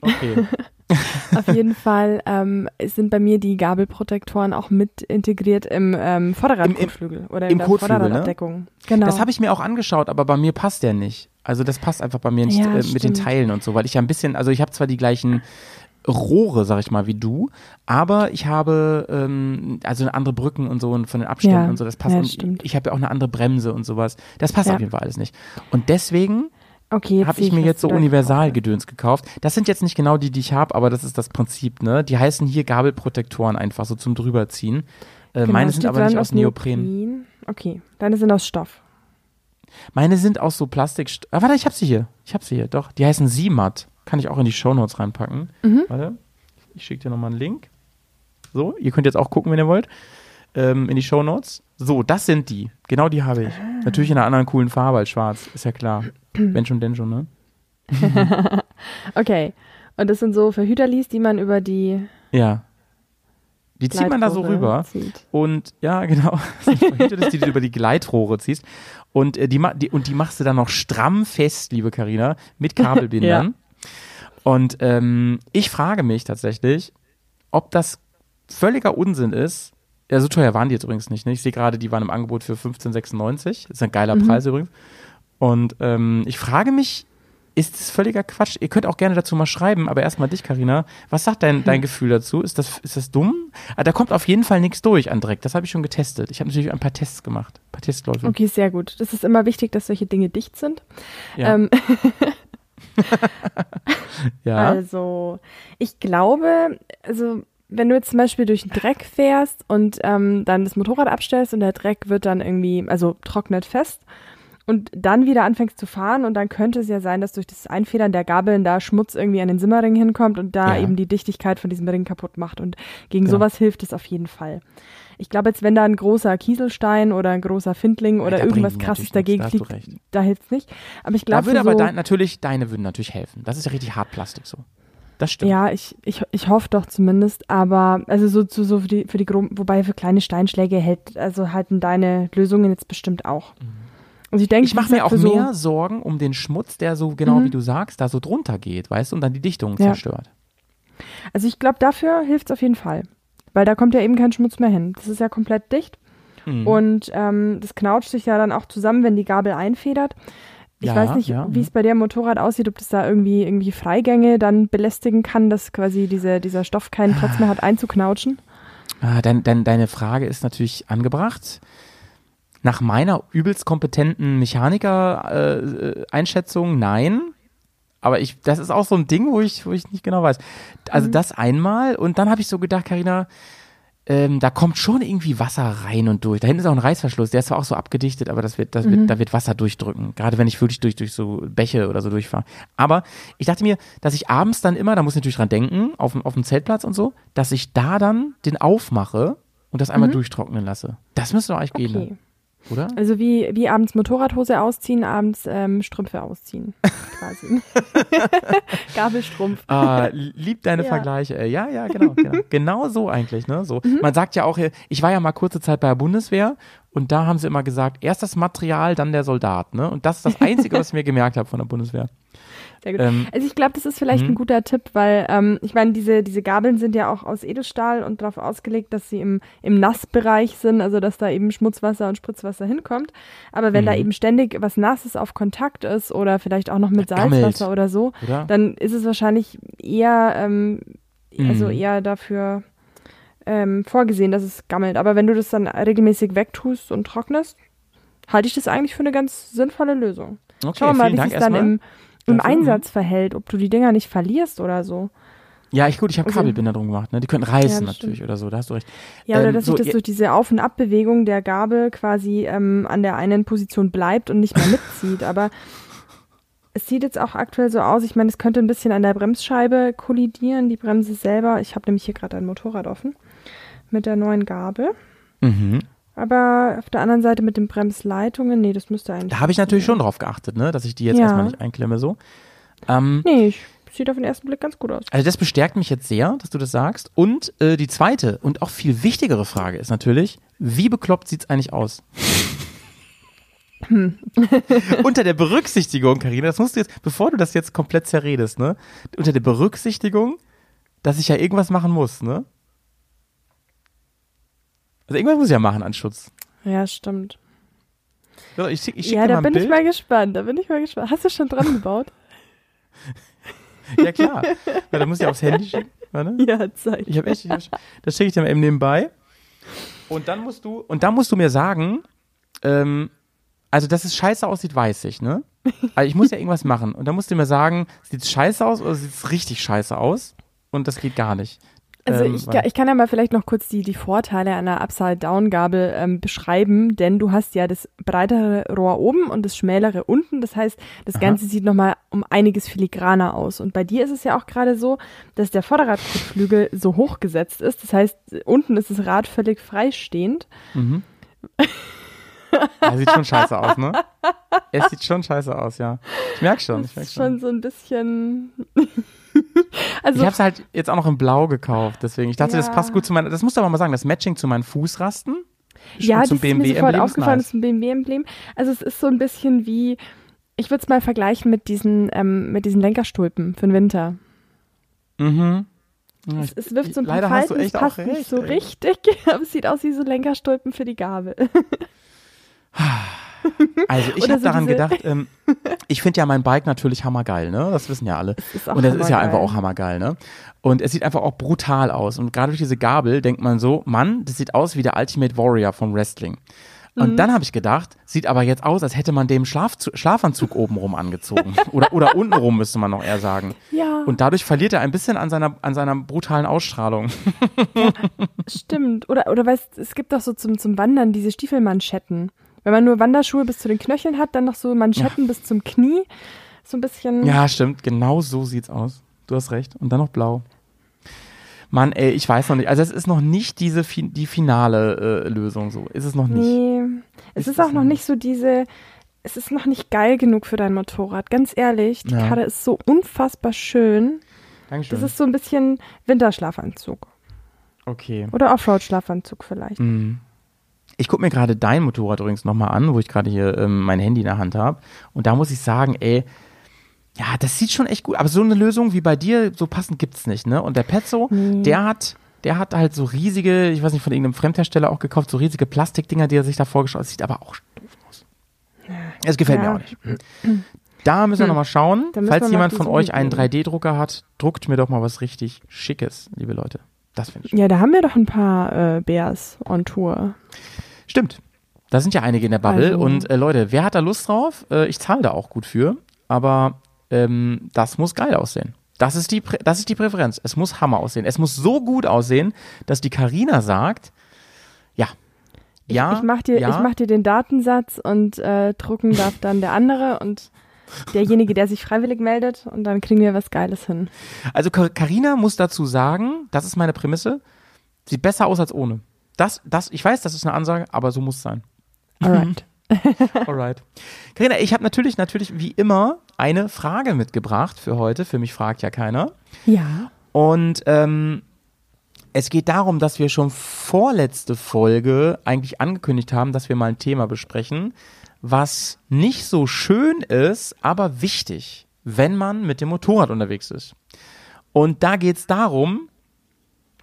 Okay. Auf jeden Fall ähm, sind bei mir die Gabelprotektoren auch mit integriert im ähm, Vorderradkotflügel oder in im der Kotflügel, ne? Vorderradabdeckung. Genau. Das habe ich mir auch angeschaut, aber bei mir passt der nicht. Also das passt einfach bei mir nicht Ja, äh, mit den. Teilen und so, weil ich ja ein bisschen, also ich habe zwar die gleichen Rohre, sag ich mal, wie du, aber ich habe ähm, also eine andere Brücken und so und von den Abständen Ja, und so, das passt. ja, und ich habe ja auch eine andere Bremse und sowas. Das passt Ja. auf jeden Fall alles nicht. Und deswegen okay, habe ich mir jetzt so Universalgedöns gekauft. Das sind jetzt nicht genau die, die ich habe, aber das ist das Prinzip, ne? Die heißen hier Gabelprotektoren einfach so zum drüberziehen. Äh, Genau, meine sind aber nicht aus Neopren. Neopren. Okay, deine sind aus Stoff. Meine sind aus so Plastik. Ah, warte, ich hab sie hier. Ich hab sie hier, doch. Die heißen Simat. Kann ich auch in die Shownotes reinpacken. Mhm. Warte. Ich schicke dir nochmal einen Link. So, ihr könnt jetzt auch gucken, wenn ihr wollt. Ähm, in die Shownotes. So, das sind die. Genau die habe ich. Natürlich in einer anderen coolen Farbe als schwarz. Ist ja klar. Wenn schon, denn schon, ne? Okay. Und das sind so Verhüterlis, die man über die Ja. Die zieht man da so rüber. Zieht. Und ja, genau. Das ist, die du über die Gleitrohre ziehst. Und, äh, die, die, und die machst du dann noch stramm fest, liebe Karina, mit Kabelbindern. Und ähm, ich frage mich tatsächlich, ob das völliger Unsinn ist. Ja, so teuer waren die jetzt übrigens nicht. Ne? Ich sehe gerade, die waren im Angebot für 15,96. Ist ein geiler Mhm. Preis übrigens. Und ähm, ich frage mich, ist das völliger Quatsch? Ihr könnt auch gerne dazu mal schreiben, aber erstmal dich, Karina. Was sagt dein, Hm. dein Gefühl dazu? Ist das, ist das dumm? Ah, da kommt auf jeden Fall nichts durch an Dreck. Das habe ich schon getestet. Ich habe natürlich ein paar Tests gemacht. Ein paar Testläufe. Okay, sehr gut. Das ist immer wichtig, dass solche Dinge dicht sind. Ja. Ähm, ja. Also, ich glaube, also wenn du jetzt zum Beispiel durch den Dreck fährst und ähm, dann das Motorrad abstellst und der Dreck wird dann irgendwie, also trocknet fest und dann wieder anfängst zu fahren und dann könnte es ja sein, dass durch das Einfedern der Gabeln da Schmutz irgendwie an den Simmerring hinkommt und da Ja. eben die Dichtigkeit von diesem Ring kaputt macht und gegen Genau. sowas hilft es auf jeden Fall. Ich glaube jetzt, wenn da ein großer Kieselstein oder ein großer Findling oder da irgendwas krasses dagegen da du recht. da hilft es nicht. Aber ich glaube, da würde für aber so, dein, natürlich, deine würden natürlich helfen. Das ist ja richtig Hartplastik so. Das stimmt. Ja, ich, ich, ich hoffe doch zumindest, aber also so, so, so für die, für die groben, wobei für kleine Steinschläge hält, also halten deine Lösungen jetzt bestimmt auch. Also ich denke, Mhm. Ich mache mir auch für mehr Sorgen um den Schmutz, der so genau Mhm. wie du sagst, da so drunter geht, weißt du, und dann die Dichtung Ja. zerstört. So, also ich glaube, dafür hilft es auf jeden Fall. Weil da kommt ja eben kein Schmutz mehr hin. Das ist ja komplett dicht. Mhm. Und ähm, das knautscht sich ja dann auch zusammen, wenn die Gabel einfedert. Ich Ja, weiß nicht, ja, wie es bei dir am Motorrad aussieht, ob das da irgendwie, irgendwie Freigänge dann belästigen kann, dass quasi diese, dieser Stoff keinen Platz mehr hat einzuknautschen. Ah, dein, dein, deine Frage ist natürlich angebracht. Nach meiner übelst kompetenten Mechaniker-Einschätzung, nein. Aber ich, das ist auch so ein Ding, wo ich, wo ich nicht genau weiß. Also das einmal und dann habe ich so gedacht, Karina, ähm, da kommt schon irgendwie Wasser rein und durch. Da hinten ist auch ein Reißverschluss, der ist zwar auch so abgedichtet, aber das wird, das wird, da wird Wasser durchdrücken. Gerade wenn ich wirklich durch, durch so Bäche oder so durchfahre. Aber ich dachte mir, dass ich abends dann immer, da muss ich natürlich dran denken, auf, dem- auf dem Zeltplatz und so, dass ich da dann den aufmache und das einmal durchtrocknen lasse. Das müsste doch eigentlich gehen, Okay. ne? Oder? Also wie, wie abends Motorradhose ausziehen, abends ähm, Strümpfe ausziehen. Quasi. Gabelstrumpf. Ah, lieb deine Ja. Vergleiche. ey. Ja, ja, genau, genau. Genau so eigentlich, ne? So. Mhm. Man sagt ja auch, ich war ja mal kurze Zeit bei der Bundeswehr und da haben sie immer gesagt, erst das Material, dann der Soldat, ne? Und das ist das Einzige, was ich mir gemerkt habe von der Bundeswehr. Sehr gut. Ähm, Also ich glaube, das ist vielleicht Mhm. ein guter Tipp, weil ähm, ich meine, diese, diese Gabeln sind ja auch aus Edelstahl und darauf ausgelegt, dass sie im, im Nassbereich sind, also dass da eben Schmutzwasser und Spritzwasser hinkommt. Aber wenn da Mhm. eben ständig was Nasses auf Kontakt ist oder vielleicht auch noch mit Ja, gammelt. Salzwasser oder so, Oder? dann ist es wahrscheinlich eher, ähm, also Mhm. eher dafür ähm, vorgesehen, dass es gammelt. Aber wenn du das dann regelmäßig wegtust und trocknest, halte ich das eigentlich für eine ganz sinnvolle Lösung. Okay, Schauen wir mal, wie sich dann im, im. Mhm. Einsatz verhält, ob du die Dinger nicht verlierst oder so. Ja, ich gut, ich habe Also- Kabelbinder drum gemacht, ne? Die können reißen Ja, natürlich oder so, da hast du recht. Ja, oder Ähm, dass so, sich das durch diese Auf- und Abbewegung der Gabel quasi ähm, an der einen Position bleibt und nicht mehr mitzieht. Aber es sieht jetzt auch aktuell so aus, ich meine, es könnte ein bisschen an der Bremsscheibe kollidieren, die Bremse selber. Ich habe nämlich hier gerade ein Motorrad offen mit der neuen Gabel. Mhm. Aber auf der anderen Seite mit den Bremsleitungen, nee, das müsste eigentlich. Da habe ich natürlich schon drauf geachtet, ne? Dass ich die jetzt Ja. erstmal nicht einklemme so. Ähm, Nee, ich, sieht auf den ersten Blick ganz gut aus. Also das bestärkt mich jetzt sehr, dass du das sagst. Und äh, die zweite und auch viel wichtigere Frage ist natürlich, wie bekloppt sieht's eigentlich aus? Hm. unter der Berücksichtigung, Karina, das musst du jetzt, bevor du das jetzt komplett zerredest, ne? Unter der Berücksichtigung, dass ich ja irgendwas machen muss, ne? Also irgendwas muss ich ja machen an Schutz. Ja, stimmt. So, Ich schick, ich schick Ja, da bin Bild. ich mal gespannt. Da bin ich mal gespannt. Hast du schon dran gebaut? ja klar. Ja, da muss ich aufs Handy schicken. Warte. ja, zeig. Ich habe echt, ich hab, das schicke ich dir mal eben nebenbei. Und dann musst du, und dann musst du mir sagen, ähm, also dass es scheiße aussieht, weiß ich, ne? Also ich muss ja irgendwas machen. Und dann musst du mir sagen, sieht es scheiße aus oder sieht es richtig scheiße aus? Und das geht gar nicht. Also Ähm, ich, ich kann ja mal vielleicht noch kurz die, die Vorteile einer Upside-Down-Gabel ähm, beschreiben, denn du hast ja das breitere Rohr oben und das schmälere unten. Das heißt, das Aha. Ganze sieht nochmal um einiges filigraner aus. Und bei dir ist es ja auch gerade so, dass der Vorderradkotflügel so hochgesetzt ist. Das heißt, unten ist das Rad völlig freistehend. Mhm. Ja, sieht schon scheiße aus, ne? Es sieht schon scheiße aus, ja. Ich merk schon, ich merk ist schon. schon so ein bisschen. also, Ich habe es halt jetzt auch noch in Blau gekauft, deswegen. Ich dachte, das Ja. passt gut zu meinen, das musst du aber mal sagen, das Matching zu meinen Fußrasten. ja, das ist mir sofort aufgefallen, nice. das ist ein BMW-Emblem. Also es ist so ein bisschen wie, ich würde es mal vergleichen mit diesen, ähm, mit diesen Lenkerstulpen für den Winter. Mhm. Ja, Es, es wirft so ein paar leider hast du Falten, es echt auch passt nicht recht, so ey. richtig, aber es sieht aus wie so Lenkerstulpen für die Gabel. Also ich habe so daran gedacht, ähm, ich finde ja mein Bike natürlich hammergeil, ne? Das wissen ja alle. Und das ist ja einfach auch hammergeil, ne? Und es sieht einfach auch brutal aus. Und gerade durch diese Gabel denkt man so, Mann, das sieht aus wie der Ultimate Warrior vom Wrestling. Und Mhm. dann habe ich gedacht, sieht aber jetzt aus, als hätte man dem Schlafzu Schlafanzug obenrum angezogen. Oder, oder untenrum, müsste man noch eher sagen. Ja, Und dadurch verliert er ein bisschen an seiner, an seiner brutalen Ausstrahlung. stimmt. Oder, oder weißt es gibt doch so zum, zum Wandern diese Stiefelmanschetten. Wenn man nur Wanderschuhe bis zu den Knöcheln hat, dann noch so Manschetten bis zum Knie. So ein bisschen. Ja, stimmt. Genau so sieht's aus. Du hast recht. Und dann noch blau. Mann, ey, ich weiß noch nicht. Also es ist noch nicht diese fi die finale äh, Lösung so. Ist es noch nicht. Nee, es Ist ist, auch noch nicht. nicht so diese, es ist noch nicht geil genug für dein Motorrad. Ganz ehrlich, die Ja. Karre ist so unfassbar schön. Dankeschön. Das ist so ein bisschen Winterschlafanzug okay. oder Offroad-Schlafanzug vielleicht. Mhm. Ich gucke mir gerade dein Motorrad übrigens nochmal an, wo ich gerade hier ähm, mein Handy in der Hand habe. Und da muss ich sagen, ey, ja, das sieht schon echt gut. Aber so eine Lösung wie bei dir, so passend gibt's nicht, ne? Und der Petzo, Nee. der hat, der hat halt so riesige, ich weiß nicht, von irgendeinem Fremdhersteller auch gekauft, so riesige Plastikdinger, die er sich da vorgestellt hat. Sieht aber auch doof aus. Es gefällt mir Ja. auch nicht. Da müssen wir Hm. nochmal schauen. Falls jemand von euch einen gehen. 3D-Drucker hat, druckt mir doch mal was richtig Schickes, liebe Leute. Das finde ich. Ja, da haben wir doch ein paar äh, Bears on Tour. Stimmt. Da sind ja einige in der Bubble. Also- Und äh, Leute, wer hat da Lust drauf? Äh, ich zahle da auch gut für. Aber ähm, das muss geil aussehen. Das ist, die Prä das ist die Präferenz. Es muss Hammer aussehen. Es muss so gut aussehen, dass die Karina sagt, ja. Ja, ich mach dir, ja. ich mach dir den Datensatz und äh, drucken darf dann der andere und derjenige, der sich freiwillig meldet und dann kriegen wir was Geiles hin. Also Ka- Karina muss dazu sagen, das ist meine Prämisse, sieht besser aus als ohne. Das, das, ich weiß, das ist eine Ansage, aber so muss es sein. Alright. Alright. Carina, ich habe natürlich, natürlich wie immer eine Frage mitgebracht für heute. Für mich fragt ja keiner. Ja. Und ähm, es geht darum, dass wir schon vorletzte Folge eigentlich angekündigt haben, dass wir mal ein Thema besprechen, was nicht so schön ist, aber wichtig, wenn man mit dem Motorrad unterwegs ist. Und da geht es darum,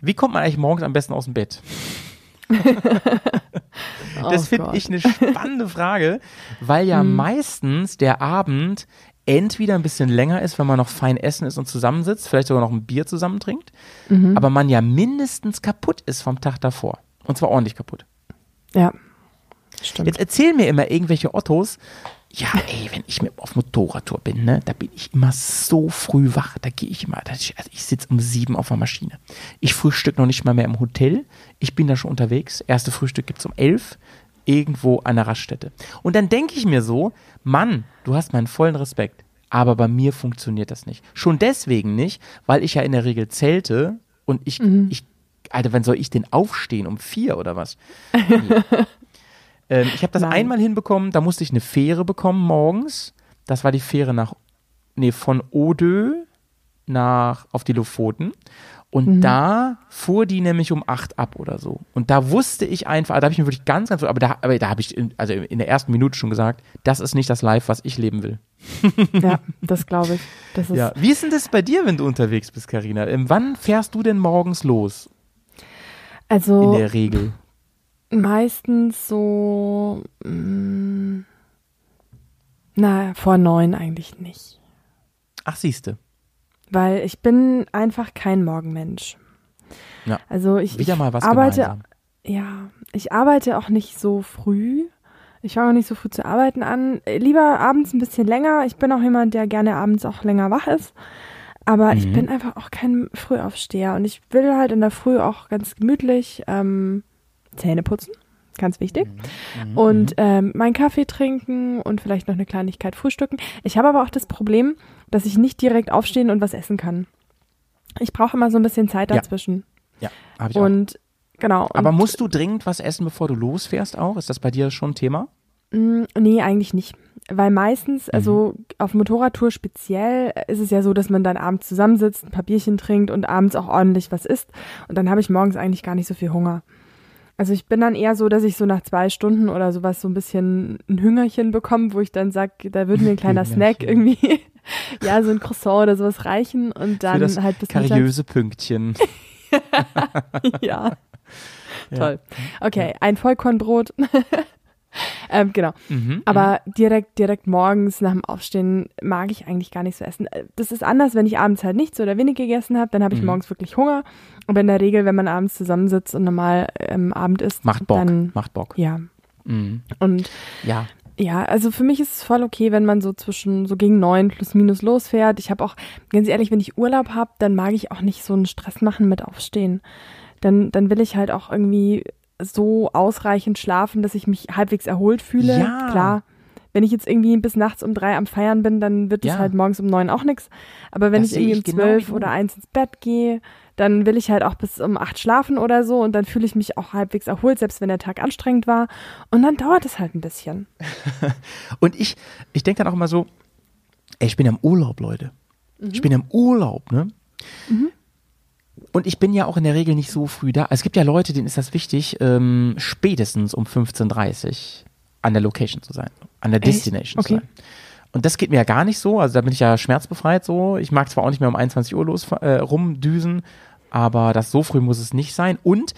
wie kommt man eigentlich morgens am besten aus dem Bett? Das Oh finde ich eine spannende Frage, weil ja Hm. meistens der Abend entweder ein bisschen länger ist, wenn man noch fein essen ist und zusammensitzt, vielleicht sogar noch ein Bier zusammen trinkt, Mhm. aber man ja mindestens kaputt ist vom Tag davor. Und zwar ordentlich kaputt. Ja. Stimmt. Jetzt erzählen mir immer irgendwelche Ottos, ja, ey, wenn ich mit auf Motorradtour bin, ne, da bin ich immer so früh wach. Da gehe ich immer, da, also ich sitze um sieben auf der Maschine. Ich frühstück noch nicht mal mehr im Hotel. Ich bin da schon unterwegs. Erste Frühstück gibt's um elf irgendwo an der Raststätte. Und dann denke ich mir so, Mann, du hast meinen vollen Respekt. Aber bei mir funktioniert das nicht. Schon deswegen nicht, weil ich ja in der Regel zelte und ich, ich, Alter, wann soll ich denn aufstehen? Um vier oder was? Nee. Ähm, ich habe das Nein. einmal hinbekommen, da musste ich eine Fähre bekommen morgens. Das war die Fähre nach, nee, von Odö nach, auf die Lofoten. Und da fuhr die nämlich um acht ab oder so. Und da wusste ich einfach, da habe ich mir wirklich ganz, ganz, aber da, aber da habe ich in, also in der ersten Minute schon gesagt, das ist nicht das Life, was ich leben will. ja, das glaube ich. Das ist, Ja. Wie ist denn das bei dir, wenn du unterwegs bist, Karina? Wann fährst du denn morgens los? In Also der Regel. Meistens so, mh, na, vor neun eigentlich nicht. Ach, siehste. Weil ich bin einfach kein Morgenmensch. Ja. Also ich, Wieder mal was arbeite, gemeinsam. ja, ich arbeite auch nicht so früh. Ich fange auch nicht so früh zu arbeiten an. Lieber abends ein bisschen länger. Ich bin auch jemand, der gerne abends auch länger wach ist. Aber mhm. ich bin einfach auch kein Frühaufsteher und ich will halt in der Früh auch ganz gemütlich ähm, Zähne putzen. Ganz wichtig. Mhm. mhm. Und mhm. ähm, meinen Kaffee trinken und vielleicht noch eine Kleinigkeit frühstücken. Ich habe aber auch das Problem, dass ich nicht direkt aufstehen und was essen kann. Ich brauche immer so ein bisschen Zeit dazwischen. Ja, ja habe ich und, auch. Genau. Aber musst du dringend was essen, bevor du losfährst auch? Ist das bei dir schon Thema? Mm, nee, eigentlich nicht. Weil meistens, also mhm. auf Motorradtour speziell, ist es ja so, dass man dann abends zusammensitzt, ein paar Bierchen trinkt und abends auch ordentlich was isst. Und dann habe ich morgens eigentlich gar nicht so viel Hunger. Also ich bin dann eher so, dass ich so nach zwei Stunden oder sowas so ein bisschen ein Hüngerchen bekomme, wo ich dann sage, da würde mir ein kleiner Snack irgendwie, ja, so ein Croissant oder sowas reichen und dann Für das halt bis Kariöse Pünktchen. ja. Toll. Okay, ein Vollkornbrot. ähm, genau. Mhm, Aber mhm. direkt, direkt morgens nach dem Aufstehen mag ich eigentlich gar nicht so essen. Äh, das ist anders, wenn ich abends halt nichts oder wenig gegessen habe, dann habe ich mhm. morgens wirklich Hunger. Aber in der Regel, wenn man abends zusammensitzt und normal ähm, Abend isst, macht Bock. Dann, macht Bock. Ja. Mhm. Und ja. Ja, also für mich ist es voll okay, wenn man so zwischen so gegen neun plus minus losfährt. Ich habe auch, ganz ehrlich, wenn ich Urlaub habe, dann mag ich auch nicht so einen Stress machen mit Aufstehen. Dann, dann will ich halt auch irgendwie so ausreichend schlafen, dass ich mich halbwegs erholt fühle. Ja. Klar. Wenn ich jetzt irgendwie bis nachts um drei am Feiern bin, dann wird es ja. halt morgens um neun auch nichts. Aber wenn das ich irgendwie um zwölf genau oder eins ins Bett gehe, dann will ich halt auch bis um acht schlafen oder so und dann fühle ich mich auch halbwegs erholt, selbst wenn der Tag anstrengend war. Und dann dauert es halt ein bisschen. und ich, ich denke dann auch immer so, ey, ich bin ja im Urlaub, Leute. Mhm. Ich bin ja im Urlaub, ne? Mhm. Und ich bin ja auch in der Regel nicht so früh da. Es gibt ja Leute, denen ist das wichtig, ähm, spätestens um 15.30 Uhr an der Location zu sein, an der Echt? Destination okay. zu sein. Und das geht mir ja gar nicht so. Also da bin ich ja schmerzbefreit so. Ich mag zwar auch nicht mehr um 21 Uhr los äh, rumdüsen, aber das so früh muss es nicht sein. Und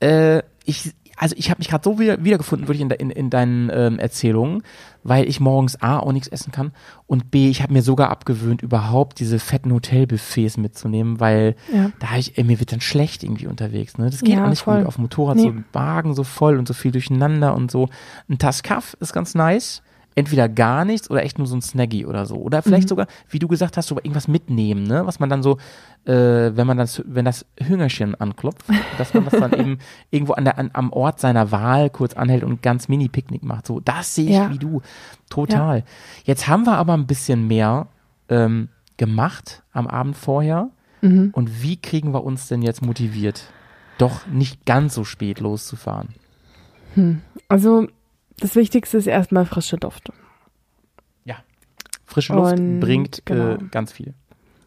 äh, ich, also ich habe mich gerade so wieder, wiedergefunden, wirklich in, in, in deinen ähm, Erzählungen, weil ich morgens A auch nichts essen kann und B, ich habe mir sogar abgewöhnt, überhaupt diese fetten Hotelbuffets mitzunehmen, weil ja. da ich, ey, mir wird dann schlecht irgendwie unterwegs. Ne? Das geht ja, auch nicht voll. gut auf dem Motorrad, nee. so ein Wagen so voll und so viel durcheinander und so. Ein Taskaff ist ganz nice entweder gar nichts oder echt nur so ein Snaggy oder so. Oder vielleicht mhm. sogar, wie du gesagt hast, sogar irgendwas mitnehmen, ne? Was man dann so, äh, wenn man das, wenn das Hüngerchen anklopft, dass man das dann eben irgendwo an der, an, am Ort seiner Wahl kurz anhält und ganz Mini-Picknick macht. So, das sehe ich ja. wie du. Total. Ja. Jetzt haben wir aber ein bisschen mehr ähm, gemacht am Abend vorher. Mhm. Und wie kriegen wir uns denn jetzt motiviert, doch nicht ganz so spät loszufahren? Hm. Also das Wichtigste ist erstmal frische Luft. Ja. Frische Luft Und, bringt äh, genau. äh, ganz viel.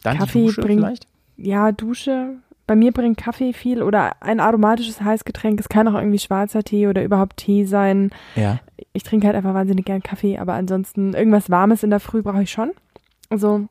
Dann Kaffee Dusche bringt, vielleicht? Ja, Dusche. Bei mir bringt Kaffee viel oder ein aromatisches Heißgetränk. Es kann auch irgendwie schwarzer Tee oder überhaupt Tee sein. Ja. Ich trinke halt einfach wahnsinnig gern Kaffee, aber ansonsten irgendwas Warmes in der Früh brauche ich schon. Also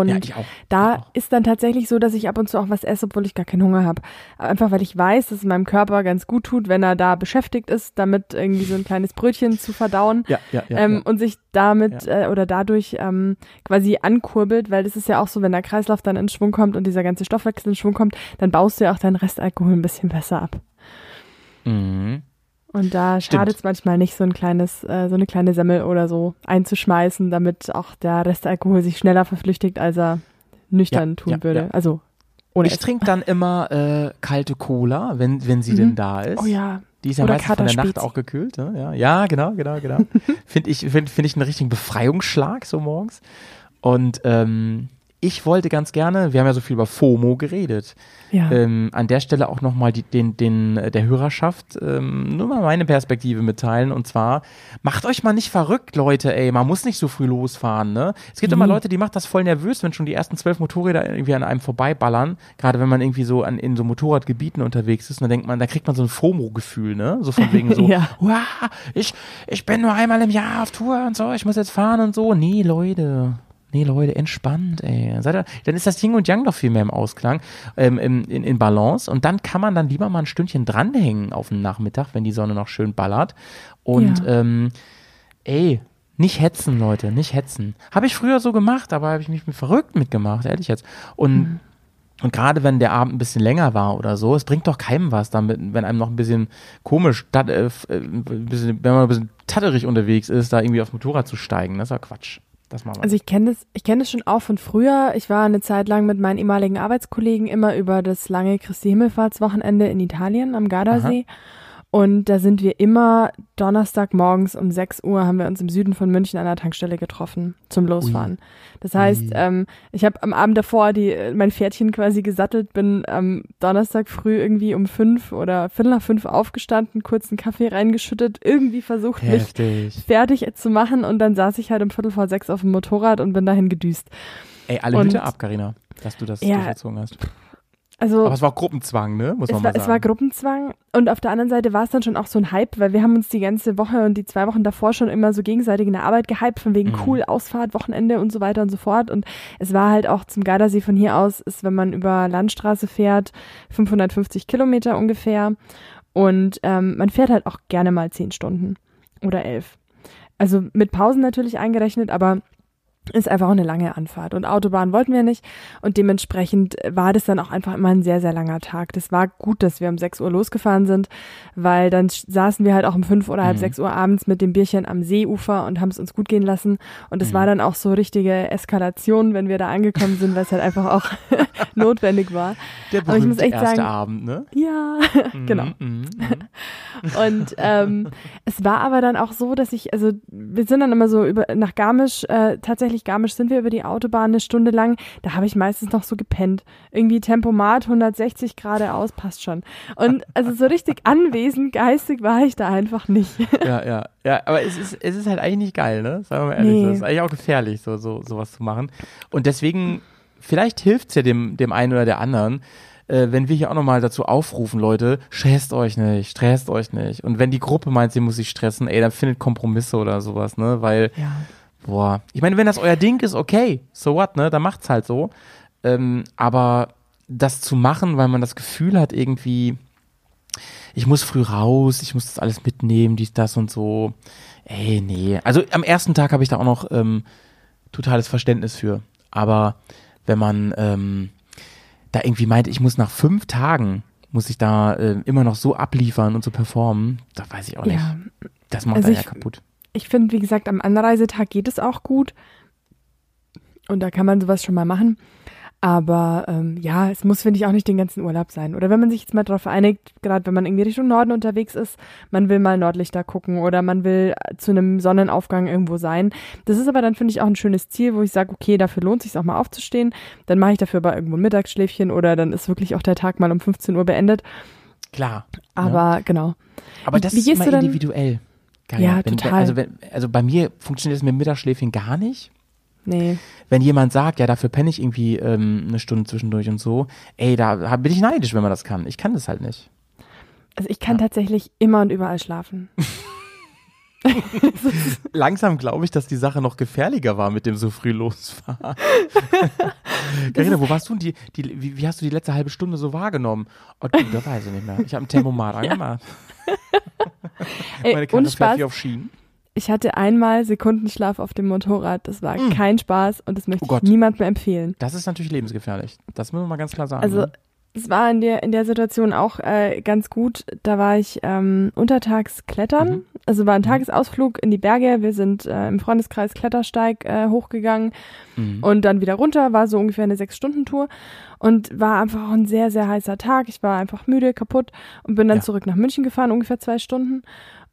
und ja, da auch. ist dann tatsächlich so, dass ich ab und zu auch was esse, obwohl ich gar keinen Hunger habe. Einfach weil ich weiß, dass es meinem Körper ganz gut tut, wenn er da beschäftigt ist, damit irgendwie so ein kleines Brötchen zu verdauen ja, ja, ja, ähm, ja. und sich damit äh, oder dadurch ähm, quasi ankurbelt, weil das ist ja auch so, wenn der Kreislauf dann in Schwung kommt und dieser ganze Stoffwechsel in Schwung kommt, dann baust du ja auch deinen Restalkohol ein bisschen besser ab. Mhm. Und da schadet es manchmal nicht, so ein kleines, äh, so eine kleine Semmel oder so einzuschmeißen, damit auch der Restalkohol sich schneller verflüchtigt, als er nüchtern ja, tun ja, würde. Ja. Also ohne Ich trinke dann immer äh, kalte Cola, wenn, wenn sie mhm. denn da ist. Oh ja. Die ist ja Oder meistens von der Nacht auch gekühlt. Ne? Ja, ja, genau, genau, genau. finde ich, finde find ich einen richtigen Befreiungsschlag so morgens. Und ähm, ich wollte ganz gerne, wir haben ja so viel über FOMO geredet, ja. ähm, an der Stelle auch nochmal den, den, äh, der Hörerschaft ähm, nur mal meine Perspektive mitteilen. Und zwar, macht euch mal nicht verrückt, Leute, ey, man muss nicht so früh losfahren, ne? Es gibt mhm. immer Leute, die macht das voll nervös, wenn schon die ersten zwölf Motorräder irgendwie an einem vorbeiballern, gerade wenn man irgendwie so an, in so Motorradgebieten unterwegs ist, und dann denkt man, da kriegt man so ein FOMO-Gefühl, ne? So von wegen so, ja. ich, ich bin nur einmal im Jahr auf Tour und so, ich muss jetzt fahren und so. Nee, Leute, Nee, Leute, entspannt, ey. Seid ihr, dann ist das Yin und Yang doch viel mehr im Ausklang, ähm, in, in, Balance. Und dann kann man dann lieber mal ein Stündchen dranhängen auf den Nachmittag, wenn die Sonne noch schön ballert. Und ja. ähm, ey, nicht hetzen, Leute, nicht hetzen. Habe ich früher so gemacht, aber habe ich mich verrückt mitgemacht, ehrlich jetzt. Und mhm. Und gerade wenn der Abend ein bisschen länger war oder so, es bringt doch keinem was, damit, wenn einem noch ein bisschen komisch, äh, ein bisschen, wenn man ein bisschen tatterig unterwegs ist, da irgendwie aufs Motorrad zu steigen. Das ist ja Quatsch. Das machen wir. Also ich kenne das, ich kenne das schon auch von früher. Ich war eine Zeit lang mit meinen ehemaligen Arbeitskollegen immer über das lange Christi Himmelfahrtswochenende in Italien am Gardasee. Und da sind wir immer Donnerstagmorgens um 6 Uhr haben wir uns im Süden von München an der Tankstelle getroffen zum Losfahren. Das heißt, Ui. ähm, ich habe am Abend davor die, mein Pferdchen quasi gesattelt, bin am Donnerstag früh irgendwie um fünf oder viertel nach fünf aufgestanden, kurz einen Kaffee reingeschüttet, irgendwie versucht, mich Heftig. fertig zu machen und dann saß ich halt um Viertel vor sechs auf dem Motorrad und bin dahin gedüst. Ey, alle Und- Hüte ab, Carina, dass du das Ja. durchgezogen hast. Also Aber es war auch Gruppenzwang, ne? Muss man es mal war, sagen. es war Gruppenzwang und auf der anderen Seite war es dann schon auch so ein Hype, weil wir haben uns die ganze Woche und die zwei Wochen davor schon immer so gegenseitig in der Arbeit gehypt, von wegen Mhm. cool, Ausfahrt, Wochenende und so weiter und so fort. Und es war halt auch zum Gardasee von hier aus, ist, wenn man über Landstraße fährt, 550 Kilometer ungefähr. Und ähm, man fährt halt auch gerne mal zehn Stunden oder elf. Also mit Pausen natürlich eingerechnet, aber ist einfach auch eine lange Anfahrt. Und Autobahn wollten wir nicht. Und dementsprechend war das dann auch einfach immer ein sehr, sehr langer Tag. Das war gut, dass wir um 6 Uhr losgefahren sind, weil dann saßen wir halt auch um 5 oder halb Mhm. 6 Uhr abends mit dem Bierchen am Seeufer und haben es uns gut gehen lassen. Und es Mhm. war dann auch so richtige Eskalation, wenn wir da angekommen sind, weil es halt einfach auch notwendig war. Der aber ich muss echt erste sagen- Abend, ne? Ja, genau. Mhm, mhm, mhm. Und ähm, es war aber dann auch so, dass ich, also wir sind dann immer so über nach Garmisch, äh, tatsächlich Garmisch sind wir über die Autobahn eine Stunde lang. Da habe ich meistens noch so gepennt. Irgendwie Tempomat 160 geradeaus, passt schon. Und also so richtig anwesend, geistig war ich da einfach nicht. ja, ja. Ja, aber es ist, es ist halt eigentlich nicht geil, ne? Sagen wir mal ehrlich. Nee. Das ist eigentlich auch gefährlich, so, so, sowas zu machen. Und deswegen, vielleicht hilft es ja dem, dem einen oder der anderen, äh, wenn wir hier auch nochmal dazu aufrufen, Leute, stresst euch nicht, stresst euch nicht. Und wenn die Gruppe meint, sie muss sich stressen, ey, dann findet Kompromisse oder sowas, ne? Weil, Ja. Boah, ich meine, wenn das euer Ding ist, okay, so what, ne? Dann macht's halt so. Ähm, aber das zu machen, weil man das Gefühl hat, irgendwie, ich muss früh raus, ich muss das alles mitnehmen, dies, das und so. Ey, nee. Also am ersten Tag habe ich da auch noch ähm, totales Verständnis für. Aber wenn man ähm, da irgendwie meint, ich muss nach fünf Tagen, muss ich da äh, immer noch so abliefern und so performen, da weiß ich auch nicht. Ja. Das macht Also einen ja kaputt. Ich finde, wie gesagt, am Anreisetag geht es auch gut. Und da kann man sowas schon mal machen. Aber ähm, ja, es muss, finde ich, auch nicht den ganzen Urlaub sein. Oder wenn man sich jetzt mal darauf einigt, gerade wenn man irgendwie Richtung Norden unterwegs ist, man will mal Nordlichter gucken oder man will äh, zu einem Sonnenaufgang irgendwo sein. Das ist aber dann, finde ich, auch ein schönes Ziel, wo ich sage, okay, dafür lohnt es sich auch mal aufzustehen. Dann mache ich dafür aber irgendwo ein Mittagsschläfchen oder dann ist wirklich auch der Tag mal um 15 Uhr beendet. Klar. Aber genau. Aber Wie- das wie ist gehst immer individuell. Geil. Ja, wenn, total. Wenn, also, wenn, also bei mir funktioniert das mit Mittagsschläfchen gar nicht. Nee. wenn jemand sagt, ja, dafür penne ich irgendwie ähm, eine Stunde zwischendurch und so, ey, da bin ich neidisch, wenn man das kann. Ich kann das halt nicht. Also ich kann tatsächlich immer und überall schlafen. Langsam glaube ich, dass die Sache noch gefährlicher war mit dem so früh losfahren. Carina, wo warst du? denn Die, die, wie, wie hast du die letzte halbe Stunde so wahrgenommen? Oh, du, das weiß ich nicht mehr. Ich habe ein Tempomat angemacht. Ey, Meine Karre und fährt Spaß. wie auf Schienen. Ich hatte einmal Sekundenschlaf auf dem Motorrad. Das war kein Spaß und das möchte Mm. Oh ich niemand mehr empfehlen. Das ist natürlich lebensgefährlich. Das müssen wir mal ganz klar sagen. Also ne? Es war in der in der Situation auch äh, ganz gut. Da war ich ähm, untertags klettern. Mhm. Also war ein Tagesausflug in die Berge. Wir sind äh, im Freundeskreis Klettersteig äh, hochgegangen Mhm. und dann wieder runter. War so ungefähr eine sechs Stunden Tour und war einfach auch ein sehr sehr heißer Tag. Ich war einfach müde, kaputt und bin dann Ja. zurück nach München gefahren, ungefähr zwei Stunden.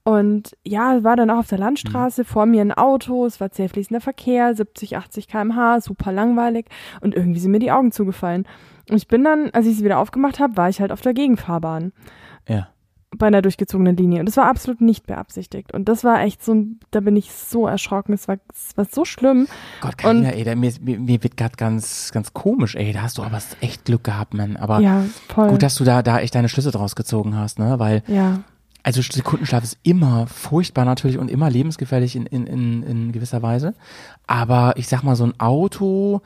Und ja, war dann auch auf der Mhm. Landstraße, vor mir ein Auto, es war zäh fließender Verkehr, 70, 80 km/h, super langweilig und irgendwie sind mir die Augen zugefallen. Und ich bin dann, als ich sie wieder aufgemacht habe, war ich halt auf der Gegenfahrbahn ja. bei einer durchgezogenen Linie und das war absolut nicht beabsichtigt und das war echt so, da bin ich so erschrocken, es war, es war so schlimm. Gott, Carina, ey, da, mir, mir, mir wird gerade ganz, ganz komisch, ey. Da hast du aber echt Glück gehabt, Mann. Aber ja, voll. gut, dass du da, da echt deine Schlüsse draus gezogen hast, ne? Weil ja, Also Sekundenschlaf ist immer furchtbar natürlich und immer lebensgefährlich in, in, in, in gewisser Weise. Aber ich sag mal, so ein Auto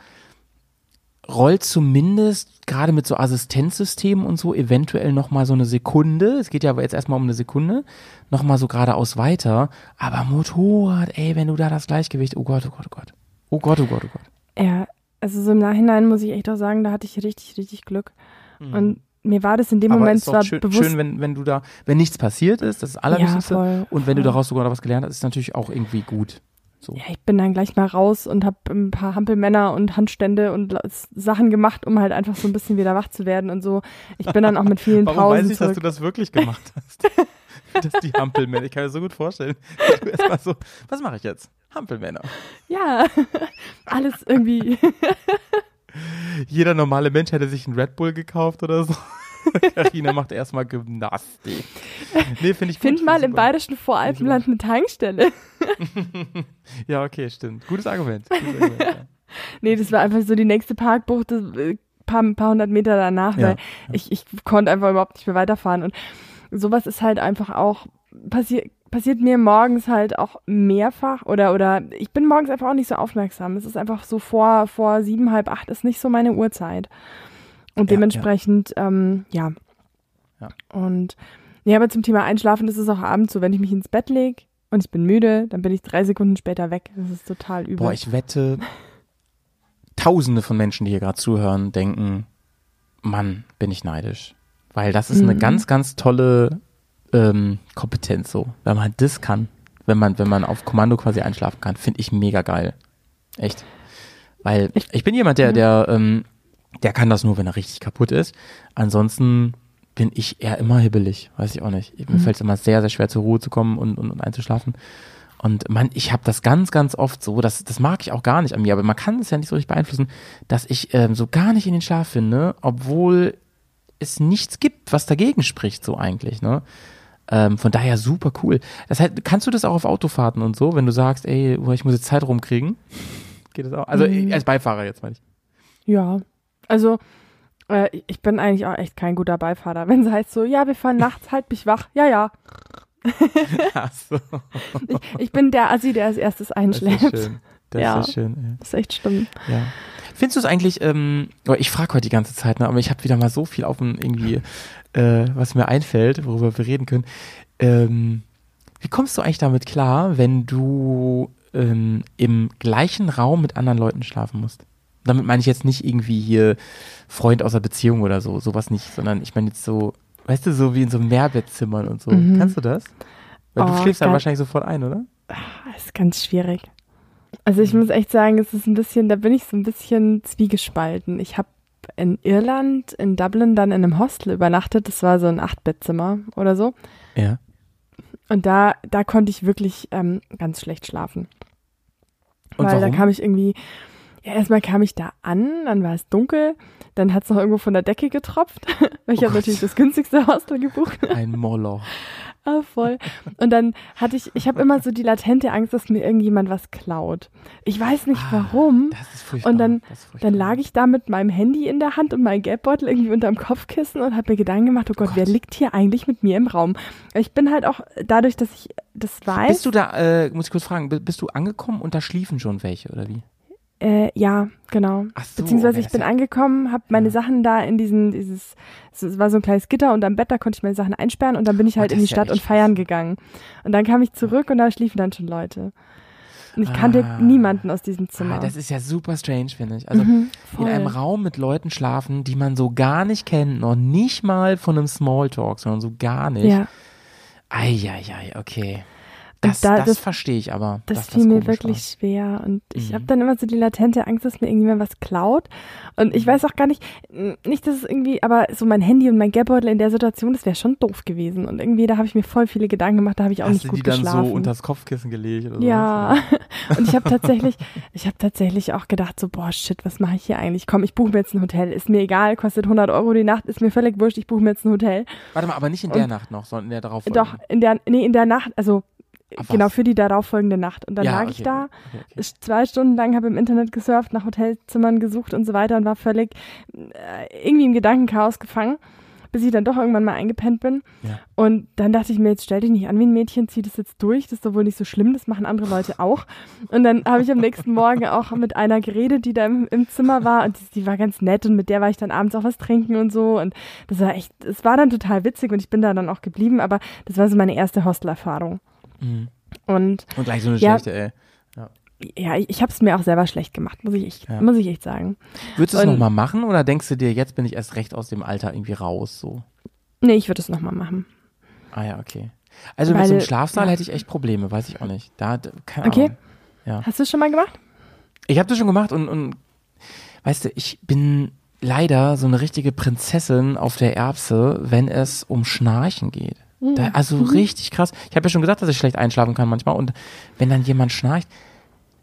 rollt zumindest gerade mit so Assistenzsystemen und so eventuell nochmal so eine Sekunde, es geht ja aber jetzt erstmal um eine Sekunde, nochmal so geradeaus weiter. Aber Motorrad, ey, wenn du da das Gleichgewicht, oh Gott, oh Gott, oh Gott. Oh Gott, oh Gott, oh Gott. ja, also so im Nachhinein muss ich echt auch sagen, da hatte ich richtig, richtig Glück. Und mir war das in dem Mhm. Aber Moment zwar schön, bewusst. schön wenn, wenn du da, wenn nichts passiert ist, das ist das ja, Allerwichtigste. voll, Und wenn du voll. daraus sogar noch was gelernt hast, ist natürlich auch irgendwie gut. So. Ja, ich bin dann gleich mal raus und habe ein paar Hampelmänner und Handstände und Sachen gemacht, um halt einfach so ein bisschen wieder wach zu werden und so. Ich bin dann auch mit vielen Warum Pausen weiß ich, dass du das wirklich gemacht hast? das die Hampelmänner. Ich kann mir so gut vorstellen. Du erstmal so, was mache ich jetzt? Hampelmänner. ja, alles irgendwie. Jeder normale Mensch hätte sich einen Red Bull gekauft oder so. Carina macht erstmal Gymnastik. Nee, finde ich gut. Find mal ich im super. bayerischen Voralpenland eine Tankstelle. Ja, okay, stimmt. Gutes Argument. Gutes Argument ja. Nee, das war einfach so die nächste Parkbucht, das, äh, paar, paar hundert Meter danach, Ja, weil ich, ich konnte einfach überhaupt nicht mehr weiterfahren. Und sowas ist halt einfach auch passiert passiert mir morgens halt auch mehrfach oder oder ich bin morgens einfach auch nicht so aufmerksam. Es ist einfach so vor vor sieben halb acht ist nicht so meine Uhrzeit und Ja, dementsprechend ähm, ja. Ja. und ja, aber zum Thema Einschlafen ist es auch abends so, wenn ich mich ins Bett lege und ich bin müde, dann bin ich drei Sekunden später weg. Das ist total übel. Boah, ich wette, tausende von Menschen, die hier gerade zuhören, denken, Mann, bin ich neidisch. Weil das ist eine Mhm. ganz, ganz tolle ähm, Kompetenz so. Wenn man das kann, wenn man, wenn man auf Kommando quasi einschlafen kann, finde ich mega geil. Echt. Weil Ich- ich, bin jemand, der, der, ähm, der kann das nur, wenn er richtig kaputt ist. Ansonsten bin ich eher immer hibbelig, weiß ich auch nicht. Mir Mhm. fällt es immer sehr, sehr schwer zur Ruhe zu kommen und, und, und einzuschlafen. Und man, ich habe das ganz, ganz oft so, das, das mag ich auch gar nicht an mir, aber man kann es ja nicht so richtig beeinflussen, dass ich ähm, so gar nicht in den Schlaf finde, obwohl es nichts gibt, was dagegen spricht, so eigentlich, ne? Ähm, von daher super cool. Das heißt, kannst du das auch auf Autofahrten und so, wenn du sagst, ey, ich muss jetzt Zeit rumkriegen? Geht das auch? Also Mhm. als Beifahrer jetzt, meine ich. Ja, also äh, ich bin eigentlich auch echt kein guter Beifahrer. Wenn es heißt so, ja, wir fahren nachts, halt mich wach. Ja, ja. Ach so, Ich, ich bin der Assi, der als erstes das einschläft. ist schön. Das Ja. ist schön, Das ist echt schlimm. ja. ja. Findest du es eigentlich, ähm, oh, ich frage heute die ganze Zeit, ne, aber ich habe wieder mal so viel auf dem irgendwie, äh, was mir einfällt, worüber wir reden können. Ähm, wie kommst du eigentlich damit klar, wenn du ähm, im gleichen Raum mit anderen Leuten schlafen musst? Damit meine ich jetzt nicht irgendwie hier Freund aus der Beziehung oder so, sowas nicht, sondern ich meine jetzt so, weißt du, so wie in so Mehrbettzimmern und so. Mhm. Kannst du das? Weil du Oh, schläfst dann wahrscheinlich sofort ein, oder? Das ist ganz schwierig. Also ich muss echt sagen, es ist ein bisschen, da bin ich so ein bisschen zwiegespalten. Ich habe in Irland, in Dublin, dann in einem Hostel übernachtet. Das war so ein Achtbettzimmer oder so. Ja. Und da, da konnte ich wirklich ähm, ganz schlecht schlafen. Und Weil warum? da kam ich irgendwie, ja, erstmal kam ich da an, dann war es dunkel, dann hat es noch irgendwo von der Decke getropft. Weil ich Oh habe natürlich das günstigste Hostel gebucht. Ein Moloch. Ah, voll. Und dann hatte ich, ich habe immer so die latente Angst, dass mir irgendjemand was klaut. Ich weiß nicht warum. Das ist furchtbar. Und dann, furchtbar. dann lag ich da mit meinem Handy in der Hand und meinem Geldbeutel irgendwie unterm Kopfkissen und habe mir Gedanken gemacht, oh Gott, Gott. wer liegt hier eigentlich mit mir im Raum? Ich bin halt auch, dadurch, dass ich das weiß, Bist du da, äh, muss ich kurz fragen, bi- bist du angekommen und da schliefen schon welche, oder wie? Äh, ja, genau. Ach so, Beziehungsweise okay, ich bin ja- angekommen, habe meine Ja. Sachen da in diesen, dieses, es war so ein kleines Gitter und am Bett, da konnte ich meine Sachen einsperren und dann bin ich Oh, halt das in die ist ja Stadt und feiern krass. gegangen. Und dann kam ich zurück und da schliefen dann schon Leute. Und ich kannte Ah. niemanden aus diesem Zimmer. Ah, das ist ja super strange, finde ich. Also Mhm, in einem Raum mit Leuten schlafen, die man so gar nicht kennt, noch nicht mal von einem Smalltalk, sondern so gar nicht. Ja, Eieiei, okay. Das, da- das, das- verstehe ich aber. das fiel mir komisch wirklich war. schwer und ich Mhm. habe dann immer so die latente Angst, dass mir irgendjemand was klaut und ich weiß auch gar nicht, nicht, dass es irgendwie, aber so mein Handy und mein Geldbeutel in der Situation, das wäre schon doof gewesen und irgendwie, da habe ich mir voll viele Gedanken gemacht, da habe ich auch Hast nicht du gut die dann geschlafen. so unters Kopfkissen gelegt oder Ja, sowas? und ich habe tatsächlich, ich habe tatsächlich auch gedacht so, boah, shit, was mache ich hier eigentlich? Komm, ich buche mir jetzt ein Hotel, ist mir egal, kostet 100 Euro die Nacht, ist mir völlig wurscht, ich buche mir jetzt ein Hotel. Warte mal, aber nicht in der Und- Nacht noch, sondern in der darauf Doch, in der, nee, in der Nacht, also Ach, genau für die darauffolgende Nacht. Und dann ja, lag okay, ich da, Okay, okay. zwei Stunden lang habe im Internet gesurft, nach Hotelzimmern gesucht und so weiter und war völlig äh, irgendwie im Gedankenchaos gefangen, bis ich dann doch irgendwann mal eingepennt bin. Ja. Und dann dachte ich mir, jetzt stell dich nicht an wie ein Mädchen, zieh das jetzt durch, das ist doch wohl nicht so schlimm, das machen andere Leute auch. Und dann habe ich am nächsten Morgen auch mit einer geredet, die da im, im Zimmer war und die, die war ganz nett und mit der war ich dann abends auch was trinken und so und das war echt, es war dann total witzig und ich bin da dann auch geblieben, aber das war so meine erste Hostelerfahrung. Mhm. Und Und gleich so eine Ja. schlechte, ey. ja, ich, ich habe es mir auch selber schlecht gemacht, muss ich echt, Ja. muss ich echt sagen. Würdest du es nochmal machen oder denkst du dir, jetzt bin ich erst recht aus dem Alter irgendwie raus, so? Nee, ich würde es nochmal machen. Ah ja, okay. Also mit so einem Weil- Schlafsaal ja. hätte ich echt Probleme, weiß ich auch nicht. Da, keine Okay. Ahnung. Ja. Hast du es schon mal gemacht? Ich habe das schon gemacht und, und weißt du, ich bin leider so eine richtige Prinzessin auf der Erbse, wenn es um Schnarchen geht. Da, also richtig krass. Ich habe ja schon gesagt, dass ich schlecht einschlafen kann manchmal. Und wenn dann jemand schnarcht,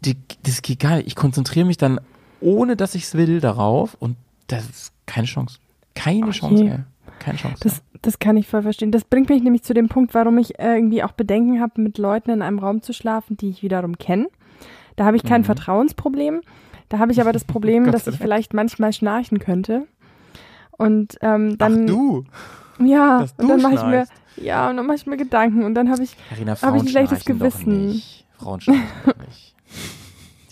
die, das geht gar nicht. Ich konzentriere mich dann, ohne dass ich es will, darauf. Und das ist keine Chance. Keine Okay. Chance, ey. Keine Chance. Das, das kann ich voll verstehen. Das bringt mich nämlich zu dem Punkt, warum ich äh, irgendwie auch Bedenken habe, mit Leuten in einem Raum zu schlafen, die ich wiederum kenne. Da habe ich kein Mhm. Vertrauensproblem. Da habe ich aber das Problem, dass ich vielleicht manchmal schnarchen könnte. Und ähm, dann, Ach du, ja, dass und du dann mache ich mir, ja, und dann mache ich mir Gedanken und dann habe ich, Carina, hab ich ein schlechtes schnarchen doch Gewissen. nicht. Frauen doch nicht.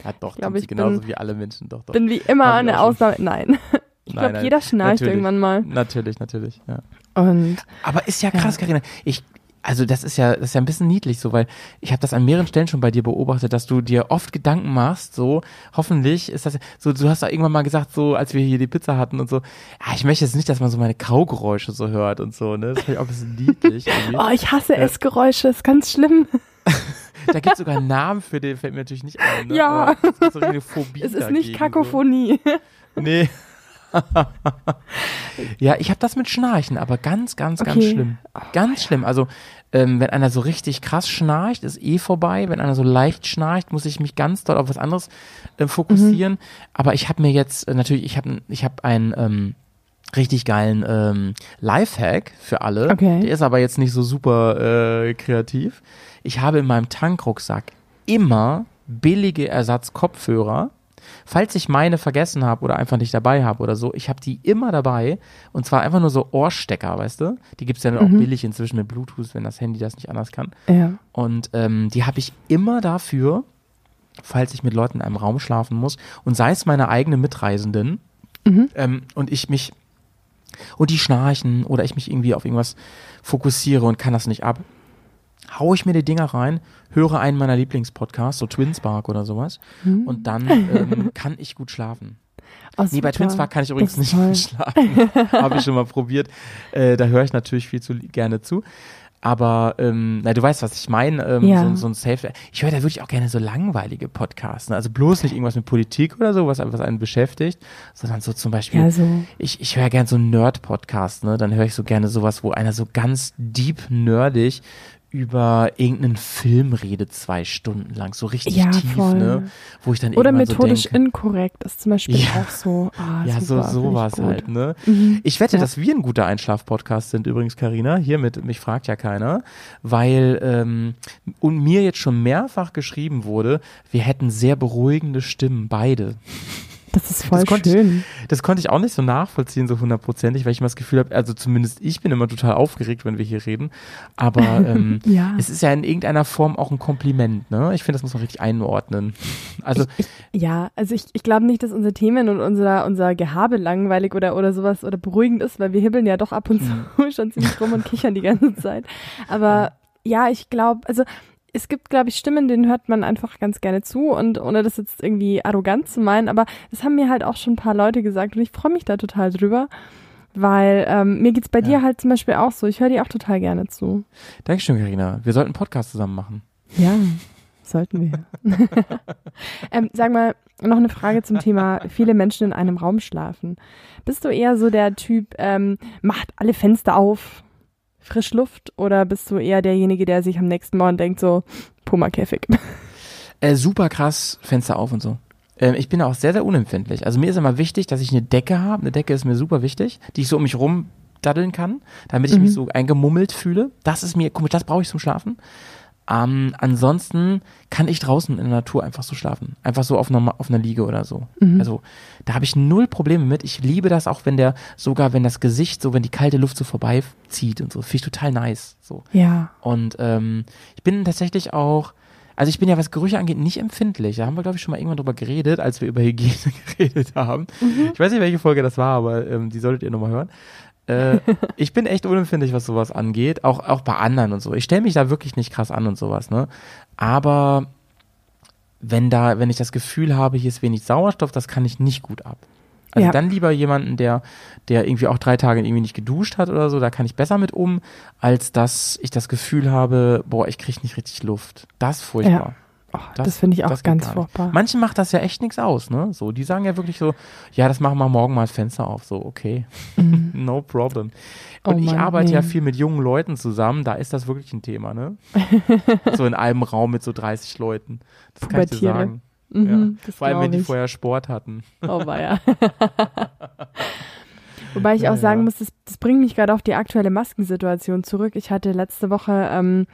Ja, doch, glaub, tun sie ich genauso bin- wie alle Menschen. Doch, doch. bin wie immer eine. Ausnahme. Nein, ich glaube, jeder schnarcht natürlich. irgendwann mal. Natürlich, natürlich, ja. Und Aber ist ja krass, Carina. Ich, also das ist ja, das ist ja ein bisschen niedlich so, weil ich habe das an mehreren Stellen schon bei dir beobachtet, dass du dir oft Gedanken machst, so, hoffentlich ist das, so, du hast da irgendwann mal gesagt, so, als wir hier die Pizza hatten und so, ah, ich möchte jetzt nicht, dass man so meine Kaugeräusche so hört und so, ne, das finde ich auch ein bisschen niedlich. oh, ich hasse Äh, Essgeräusche, ist ganz schlimm. Da gibt es sogar einen Namen für den, fällt mir natürlich nicht ein, ne? Ja. Aber es gibt so eine Phobie Es ist nicht Kakophonie. So. Nee. ja, ich habe das mit Schnarchen, aber ganz, ganz, ganz Okay. schlimm. Ganz schlimm. Also, ähm, wenn einer so richtig krass schnarcht, ist eh vorbei. Wenn einer so leicht schnarcht, muss ich mich ganz doll auf was anderes äh, fokussieren. Aber ich habe mir jetzt äh, natürlich, ich habe ich hab einen ähm, richtig geilen ähm, Lifehack für alle. Okay. Der ist aber jetzt nicht so super äh, kreativ. Ich habe in meinem Tankrucksack immer billige Ersatzkopfhörer. Falls ich meine vergessen habe oder einfach nicht dabei habe oder so, ich habe die immer dabei. Und zwar einfach nur so Ohrstecker, weißt du? Die gibt's ja dann auch billig inzwischen mit Bluetooth, wenn das Handy das nicht anders kann. Ja. Und ähm, die habe ich immer dafür, falls ich mit Leuten in einem Raum schlafen muss. Und sei es meine eigene Mitreisenden ähm, und ich mich und die schnarchen oder ich mich irgendwie auf irgendwas fokussiere und kann das nicht ab, hau ich mir die Dinger rein, höre einen meiner Lieblingspodcasts, so Twinspark oder sowas, und dann ähm, kann ich gut schlafen. Oh, Nee, bei. Twinspark kann ich übrigens nicht gut schlafen. Habe ich schon mal probiert. Äh, da höre ich natürlich viel zu gerne zu. Aber ähm, na, du weißt, was ich meine. Ähm, Ja. so, so ein Safe. Ich höre da wirklich auch gerne so langweilige Podcasts. Ne? Also bloß nicht irgendwas mit Politik oder so, was, was einen beschäftigt, sondern so zum Beispiel. Ja, so. Ich, ich höre gerne so Nerd-Podcasts, ne? Dann höre ich so gerne sowas, wo einer so ganz deep nerdig über irgendeinen Film redet, zwei Stunden lang, so richtig Ja, tief, voll. ne? Wo ich dann Oder methodisch so denke, inkorrekt ist zum Beispiel Ja. auch so. Ah, ja, so super, ich sowas halt, ne? Mhm. Ich wette, Ja. dass wir ein guter Einschlaf-Podcast sind, übrigens, Karina. Hiermit, mich fragt ja keiner, weil ähm, und mir jetzt schon mehrfach geschrieben wurde, wir hätten sehr beruhigende Stimmen, beide. Das ist voll Das konnte ich- schön. Das konnte ich auch nicht so nachvollziehen, so hundertprozentig, weil ich immer das Gefühl habe, also zumindest ich bin immer total aufgeregt, wenn wir hier reden. Aber ähm, Ja. es ist ja in irgendeiner Form auch ein Kompliment, ne? Ich finde, das muss man richtig einordnen. Also, Ja, also ich, ich glaube nicht, dass unsere Themen und unser, unser Gehabe langweilig oder, oder sowas oder beruhigend ist, weil wir hibbeln ja doch ab und zu Mhm. schon ziemlich rum und kichern die ganze Zeit. Aber ja, ich glaube, also es gibt, glaube ich, Stimmen, denen hört man einfach ganz gerne zu und ohne das jetzt irgendwie arrogant zu meinen, aber das haben mir halt auch schon ein paar Leute gesagt und ich freue mich da total drüber, weil ähm, mir geht's bei Ja. dir halt zum Beispiel auch so. Ich höre dir auch total gerne zu. Dankeschön, Karina. Wir sollten einen Podcast zusammen machen. Ja, sollten wir. ähm, sag mal, noch eine Frage zum Thema viele Menschen in einem Raum schlafen. Bist du eher so der Typ, ähm, macht alle Fenster auf, frisch Luft, oder bist du eher derjenige, der sich am nächsten Morgen denkt, so, Puma-Käfig? Äh, super krass, Fenster auf und so. Ähm, ich bin auch sehr, sehr unempfindlich. Also mir ist immer wichtig, dass ich eine Decke habe. Eine Decke ist mir super wichtig, die ich so um mich rum daddeln kann, damit ich Mhm. mich so eingemummelt fühle. Das ist mir, komisch, das brauche ich zum Schlafen. Ähm, ansonsten kann ich draußen in der Natur einfach so schlafen. Einfach so auf einer, auf einer Liege oder so. Mhm. Also da habe ich null Probleme mit. Ich liebe das auch, wenn der, sogar wenn das Gesicht, so wenn die kalte Luft so vorbeizieht und so. Finde ich total nice. So. Ja. Und ähm, ich bin tatsächlich auch, also ich bin ja, was Gerüche angeht, nicht empfindlich. Da haben wir, glaube ich, schon mal irgendwann drüber geredet, als wir über Hygiene geredet haben. Ich weiß nicht, welche Folge das war, aber ähm, die solltet ihr nochmal hören. Äh, ich bin echt unempfindlich, was sowas angeht, auch, auch bei anderen und so. Ich stelle mich da wirklich nicht krass an und sowas, ne? Aber wenn da, wenn ich das Gefühl habe, hier ist wenig Sauerstoff, das kann ich nicht gut ab. Also Ja. dann lieber jemanden, der, der irgendwie auch drei Tage irgendwie nicht geduscht hat oder so, da kann ich besser mit um, als dass ich das Gefühl habe, boah, ich kriege nicht richtig Luft. Das ist furchtbar. Oh, das, das finde ich auch ganz furchtbar. Manchen macht das ja echt nichts aus, ne? So, die sagen ja wirklich so, ja, das machen wir morgen mal das Fenster auf. So, okay. no problem. Oh Und ich Mann, arbeite ja nee. viel mit jungen Leuten zusammen, da ist das wirklich ein Thema, ne? so in einem Raum mit so 30 Leuten. Das kann ich dir sagen. Mhm, das Vor allem, wenn die ich. vorher Sport hatten. Oh weia. Wobei ich Ja, auch sagen ja. muss, das, das bringt mich gerade auf die aktuelle Maskensituation zurück. Ich hatte letzte Woche ähm,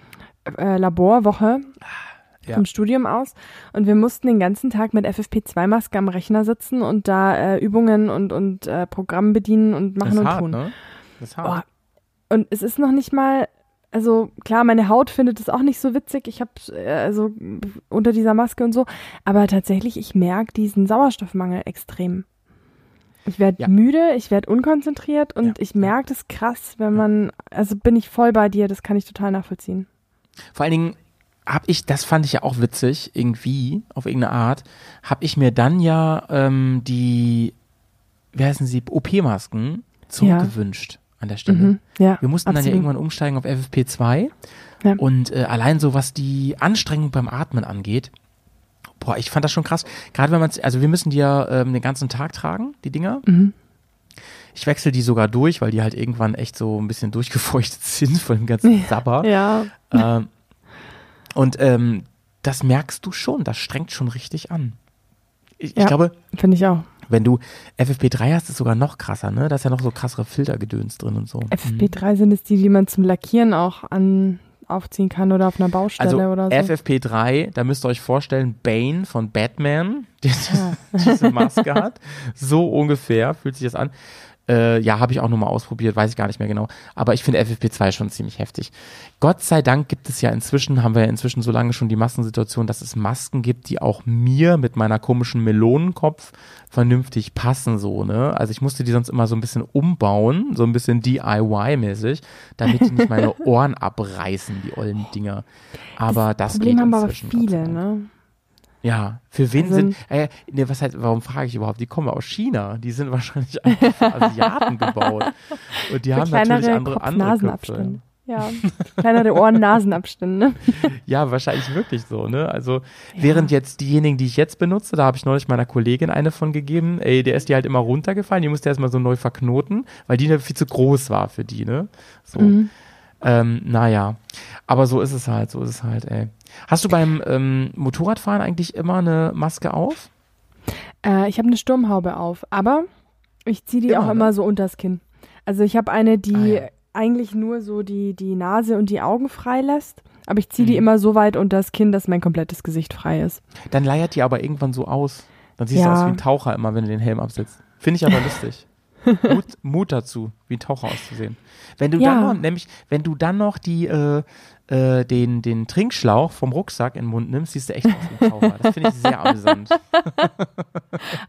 äh, Laborwoche Ja. vom Studium aus und wir mussten den ganzen Tag mit FFP2-Maske am Rechner sitzen und da äh, Übungen und, und äh, Programm bedienen und machen das ist und hart, tun. ne? Das ist hart. Oh, und es ist noch nicht mal, also klar, meine Haut findet es auch nicht so witzig. Ich habe äh, also unter dieser Maske und so, aber tatsächlich, ich merke diesen Sauerstoffmangel extrem. Ich werde Ja. müde, ich werde unkonzentriert und Ja. ich merke das krass, wenn man, also bin ich voll bei dir, das kann ich total nachvollziehen. Vor allen Dingen habe ich, das fand ich ja auch witzig, irgendwie, auf irgendeine Art, habe ich mir dann ja ähm, die, wie heißen sie, OP-Masken zurückgewünscht an der Stelle. Mhm. Ja, Wir mussten dann ja absolut. irgendwann umsteigen auf FFP2 Ja. und äh, allein so, was die Anstrengung beim Atmen angeht, boah, ich fand das schon krass. Gerade wenn man, also wir müssen die ja ähm, den ganzen Tag tragen, die Dinger. Mhm. Ich wechsle die sogar durch, weil die halt irgendwann echt so ein bisschen durchgefeuchtet sind von dem ganzen Sabber. Ja, Ähm, und ähm, das merkst du schon, das strengt schon richtig an. Ich, ich Ja. glaube, finde ich auch. wenn du FFP3 hast, ist es sogar noch krasser, ne? Da ist ja noch so krassere Filtergedöns drin und so. Mhm. FFP3 sind es die, die man zum Lackieren auch an aufziehen kann oder auf einer Baustelle Also oder so. FFP3, da müsst ihr euch vorstellen, Bane von Batman, der diese, diese Maske hat. So ungefähr fühlt sich das an. Äh, ja, habe ich auch nochmal ausprobiert, weiß ich gar nicht mehr genau. Aber ich finde FFP2 schon ziemlich heftig. Gott sei Dank gibt es ja inzwischen, haben wir ja inzwischen so lange schon die Massensituation, dass es Masken gibt, die auch mir mit meiner komischen Melonenkopf vernünftig passen, so, ne? Also ich musste die sonst immer so ein bisschen umbauen, so ein bisschen DIY-mäßig, damit die nicht meine Ohren abreißen, die ollen Dinger. Aber das, Problem geht haben aber viele, ne? Ja, für wen Also- sind, äh, ne, was heißt, warum frage ich überhaupt? Die kommen aus China. Die sind wahrscheinlich einfach für Asiaten gebaut. Und die Für haben natürlich andere, andere Köpfe. Ja, kleinere Ohren-Nasen-Abstände. Ja, wahrscheinlich wirklich so, ne? Also, während jetzt diejenigen, die ich jetzt benutze, da habe ich neulich meiner Kollegin eine von gegeben, ey, der ist die halt immer runtergefallen, die musste erstmal so neu verknoten, weil die viel zu groß war für die, ne? So. Mhm. Ähm, naja. Aber so ist es halt, so ist es halt, ey. Hast du beim ähm, Motorradfahren eigentlich immer eine Maske auf? Äh, ich habe eine Sturmhaube auf, aber ich ziehe die Immer, auch ne? immer so unters Kinn. Also ich habe eine, die Ah, ja. eigentlich nur so die, die Nase und die Augen frei lässt, aber ich ziehe die Mhm. immer so weit unters Kinn, dass mein komplettes Gesicht frei ist. Dann leiert die aber irgendwann so aus. Dann siehst Ja. du aus wie ein Taucher immer, wenn du den Helm absetzt. Finde ich aber lustig. Mut, Mut dazu, wie ein Taucher auszusehen. Wenn du Ja. dann noch, nämlich, wenn du dann noch die, äh, äh, den, den Trinkschlauch vom Rucksack in den Mund nimmst, siehst du echt aus wie ein Taucher. Das finde ich sehr amüsant.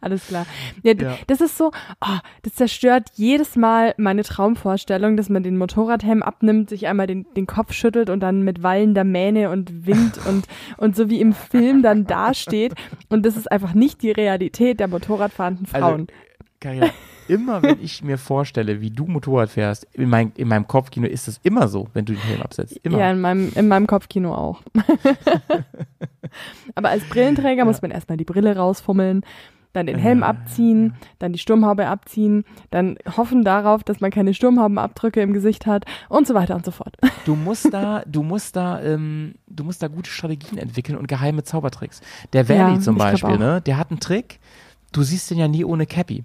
Alles klar. Ja, Ja. Das ist so, oh, das zerstört jedes Mal meine Traumvorstellung, dass man den Motorradhelm abnimmt, sich einmal den, den Kopf schüttelt und dann mit wallender Mähne und Wind und, und so wie im Film dann dasteht. Und das ist einfach nicht die Realität der Motorradfahrenden Also, Frauen. Immer wenn ich mir vorstelle, wie du Motorrad fährst, in, mein, in meinem Kopfkino ist es immer so, wenn du den Helm absetzt. Immer. Ja, in meinem, in meinem Kopfkino auch. Aber als Brillenträger muss man erstmal die Brille rausfummeln, dann den Helm abziehen, dann die Sturmhaube abziehen, dann hoffen darauf, dass man keine Sturmhaubenabdrücke im Gesicht hat und so weiter und so fort. Du musst da, du musst da, ähm, du musst da gute Strategien entwickeln und geheime Zaubertricks. Der Valley Ja, zum Beispiel, ne, der hat einen Trick. Du siehst den ja nie ohne Cappy.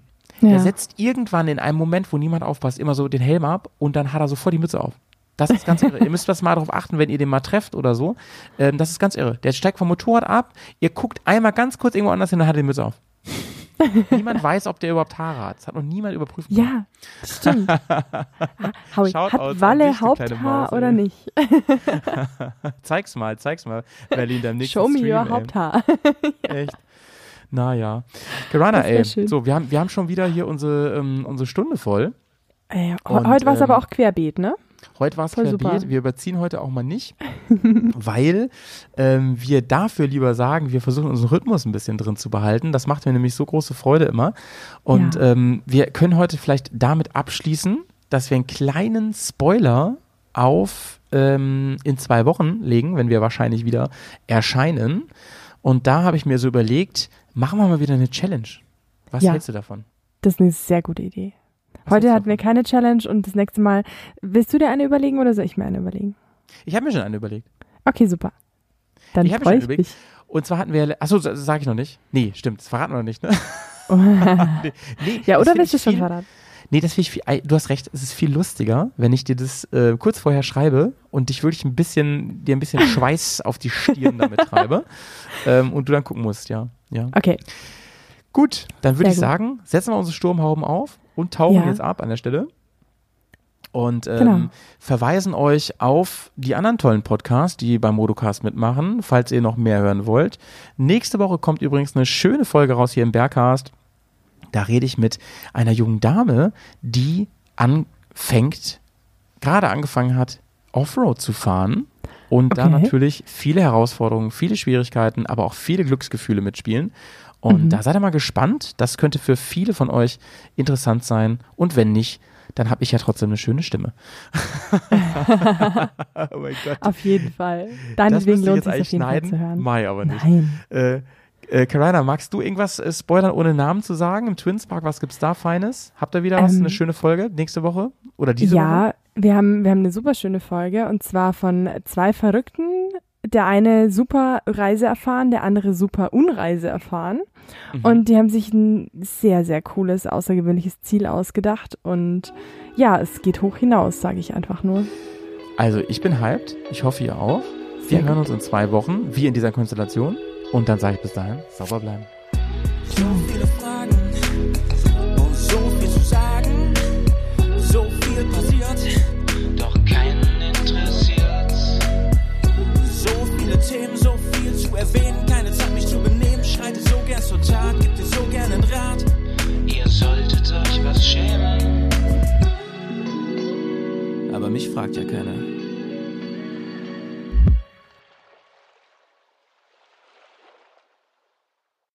Der setzt irgendwann in einem Moment, wo niemand aufpasst, immer so den Helm ab und dann hat er sofort die Mütze auf. Das ist ganz irre. ihr müsst das mal darauf achten, wenn ihr den mal trefft oder so. Ähm, das ist ganz irre. Der steigt vom Motorrad ab, ihr guckt einmal ganz kurz irgendwo anders hin und hat die Mütze auf. niemand weiß, ob der überhaupt Haare hat. Das hat noch niemand überprüft. Ja, stimmt. Ah, Howie, hat an Walle Haupthaar Maus, oder nicht? Zeig's mal, zeig's mal. Berlin, deinem nächsten Show me Stream, your ey. Haupthaar. Echt. Naja. Gerana, ey. schön. So, wir haben, wir haben schon wieder hier unsere, ähm, unsere Stunde voll. Äh, Und, heute war es ähm, aber auch querbeet, ne? Heute war es querbeet. super. Wir überziehen heute auch mal nicht, weil ähm, wir dafür lieber sagen, wir versuchen unseren Rhythmus ein bisschen drin zu behalten. Das macht mir nämlich so große Freude immer. Und Ja. ähm, wir können heute vielleicht damit abschließen, dass wir einen kleinen Spoiler auf ähm, in zwei Wochen legen, wenn wir wahrscheinlich wieder erscheinen. Und da habe ich mir so überlegt, machen wir mal wieder eine Challenge. Was Ja. hältst du davon? Das ist eine sehr gute Idee. Was Heute hatten wir keine Challenge und das nächste Mal, willst du dir eine überlegen oder soll ich mir eine überlegen? Ich habe mir schon eine überlegt. Okay, super. Dann Ich hab mir schon überlegt. Und zwar hatten wir, achso, sage ich noch nicht. Nee, stimmt, das verraten wir noch nicht, ne? Nee, nee, ja, oder willst du schon verraten? Nee, das finde ich du hast recht, es ist viel lustiger, wenn ich dir das äh, kurz vorher schreibe und dich wirklich ein bisschen, dir ein bisschen Schweiß auf die Stirn damit treibe ähm, und du dann gucken musst, ja. ja. Okay, Gut, dann würde ich gut. sagen, setzen wir unsere Sturmhauben auf und tauchen Ja. jetzt ab an der Stelle. Und ähm, Genau. verweisen euch auf die anderen tollen Podcasts, die beim Modocast mitmachen, falls ihr noch mehr hören wollt. Nächste Woche kommt übrigens eine schöne Folge raus hier im Bergcast. Da rede ich mit einer jungen Dame, die anfängt, gerade angefangen hat, Offroad zu fahren und da Okay. natürlich viele Herausforderungen, viele Schwierigkeiten, aber auch viele Glücksgefühle mitspielen. Und Mhm. da seid ihr mal gespannt. Das könnte für viele von euch interessant sein. Und wenn nicht, dann habe ich ja trotzdem eine schöne Stimme. oh mein Gott. auf jeden Fall. Deinetwegen lohnt es auf jeden Fall zu hören. Mai aber nicht. Nein. Äh, äh, Carina, magst du irgendwas äh, spoilern, ohne Namen zu sagen? Im Twins Park, was gibt's da Feines? Habt ihr wieder was? Ähm, Eine schöne Folge nächste Woche? Oder diese Woche? ja, wir haben, wir haben eine super schöne Folge und zwar von zwei Verrückten. Der eine super Reise erfahren, der andere super Unreise erfahren. Mhm. Und die haben sich ein sehr, sehr cooles, außergewöhnliches Ziel ausgedacht. Und ja, es geht hoch hinaus, sage ich einfach nur. Also, ich bin hyped. Ich hoffe, ihr auch. Wir hören uns in zwei Wochen, wie in dieser Konstellation. Und dann sage ich bis dahin, sauber bleiben. So viele Fragen und so viel zu sagen. So viel passiert, doch keinen interessiert. So viele Themen, so viel zu erwähnen. Keine Zeit, mich zu benehmen. Schreite so gern zur Tat, gibt dir so gern einen Rat. Ihr solltet euch was schämen. Aber mich fragt ja keiner.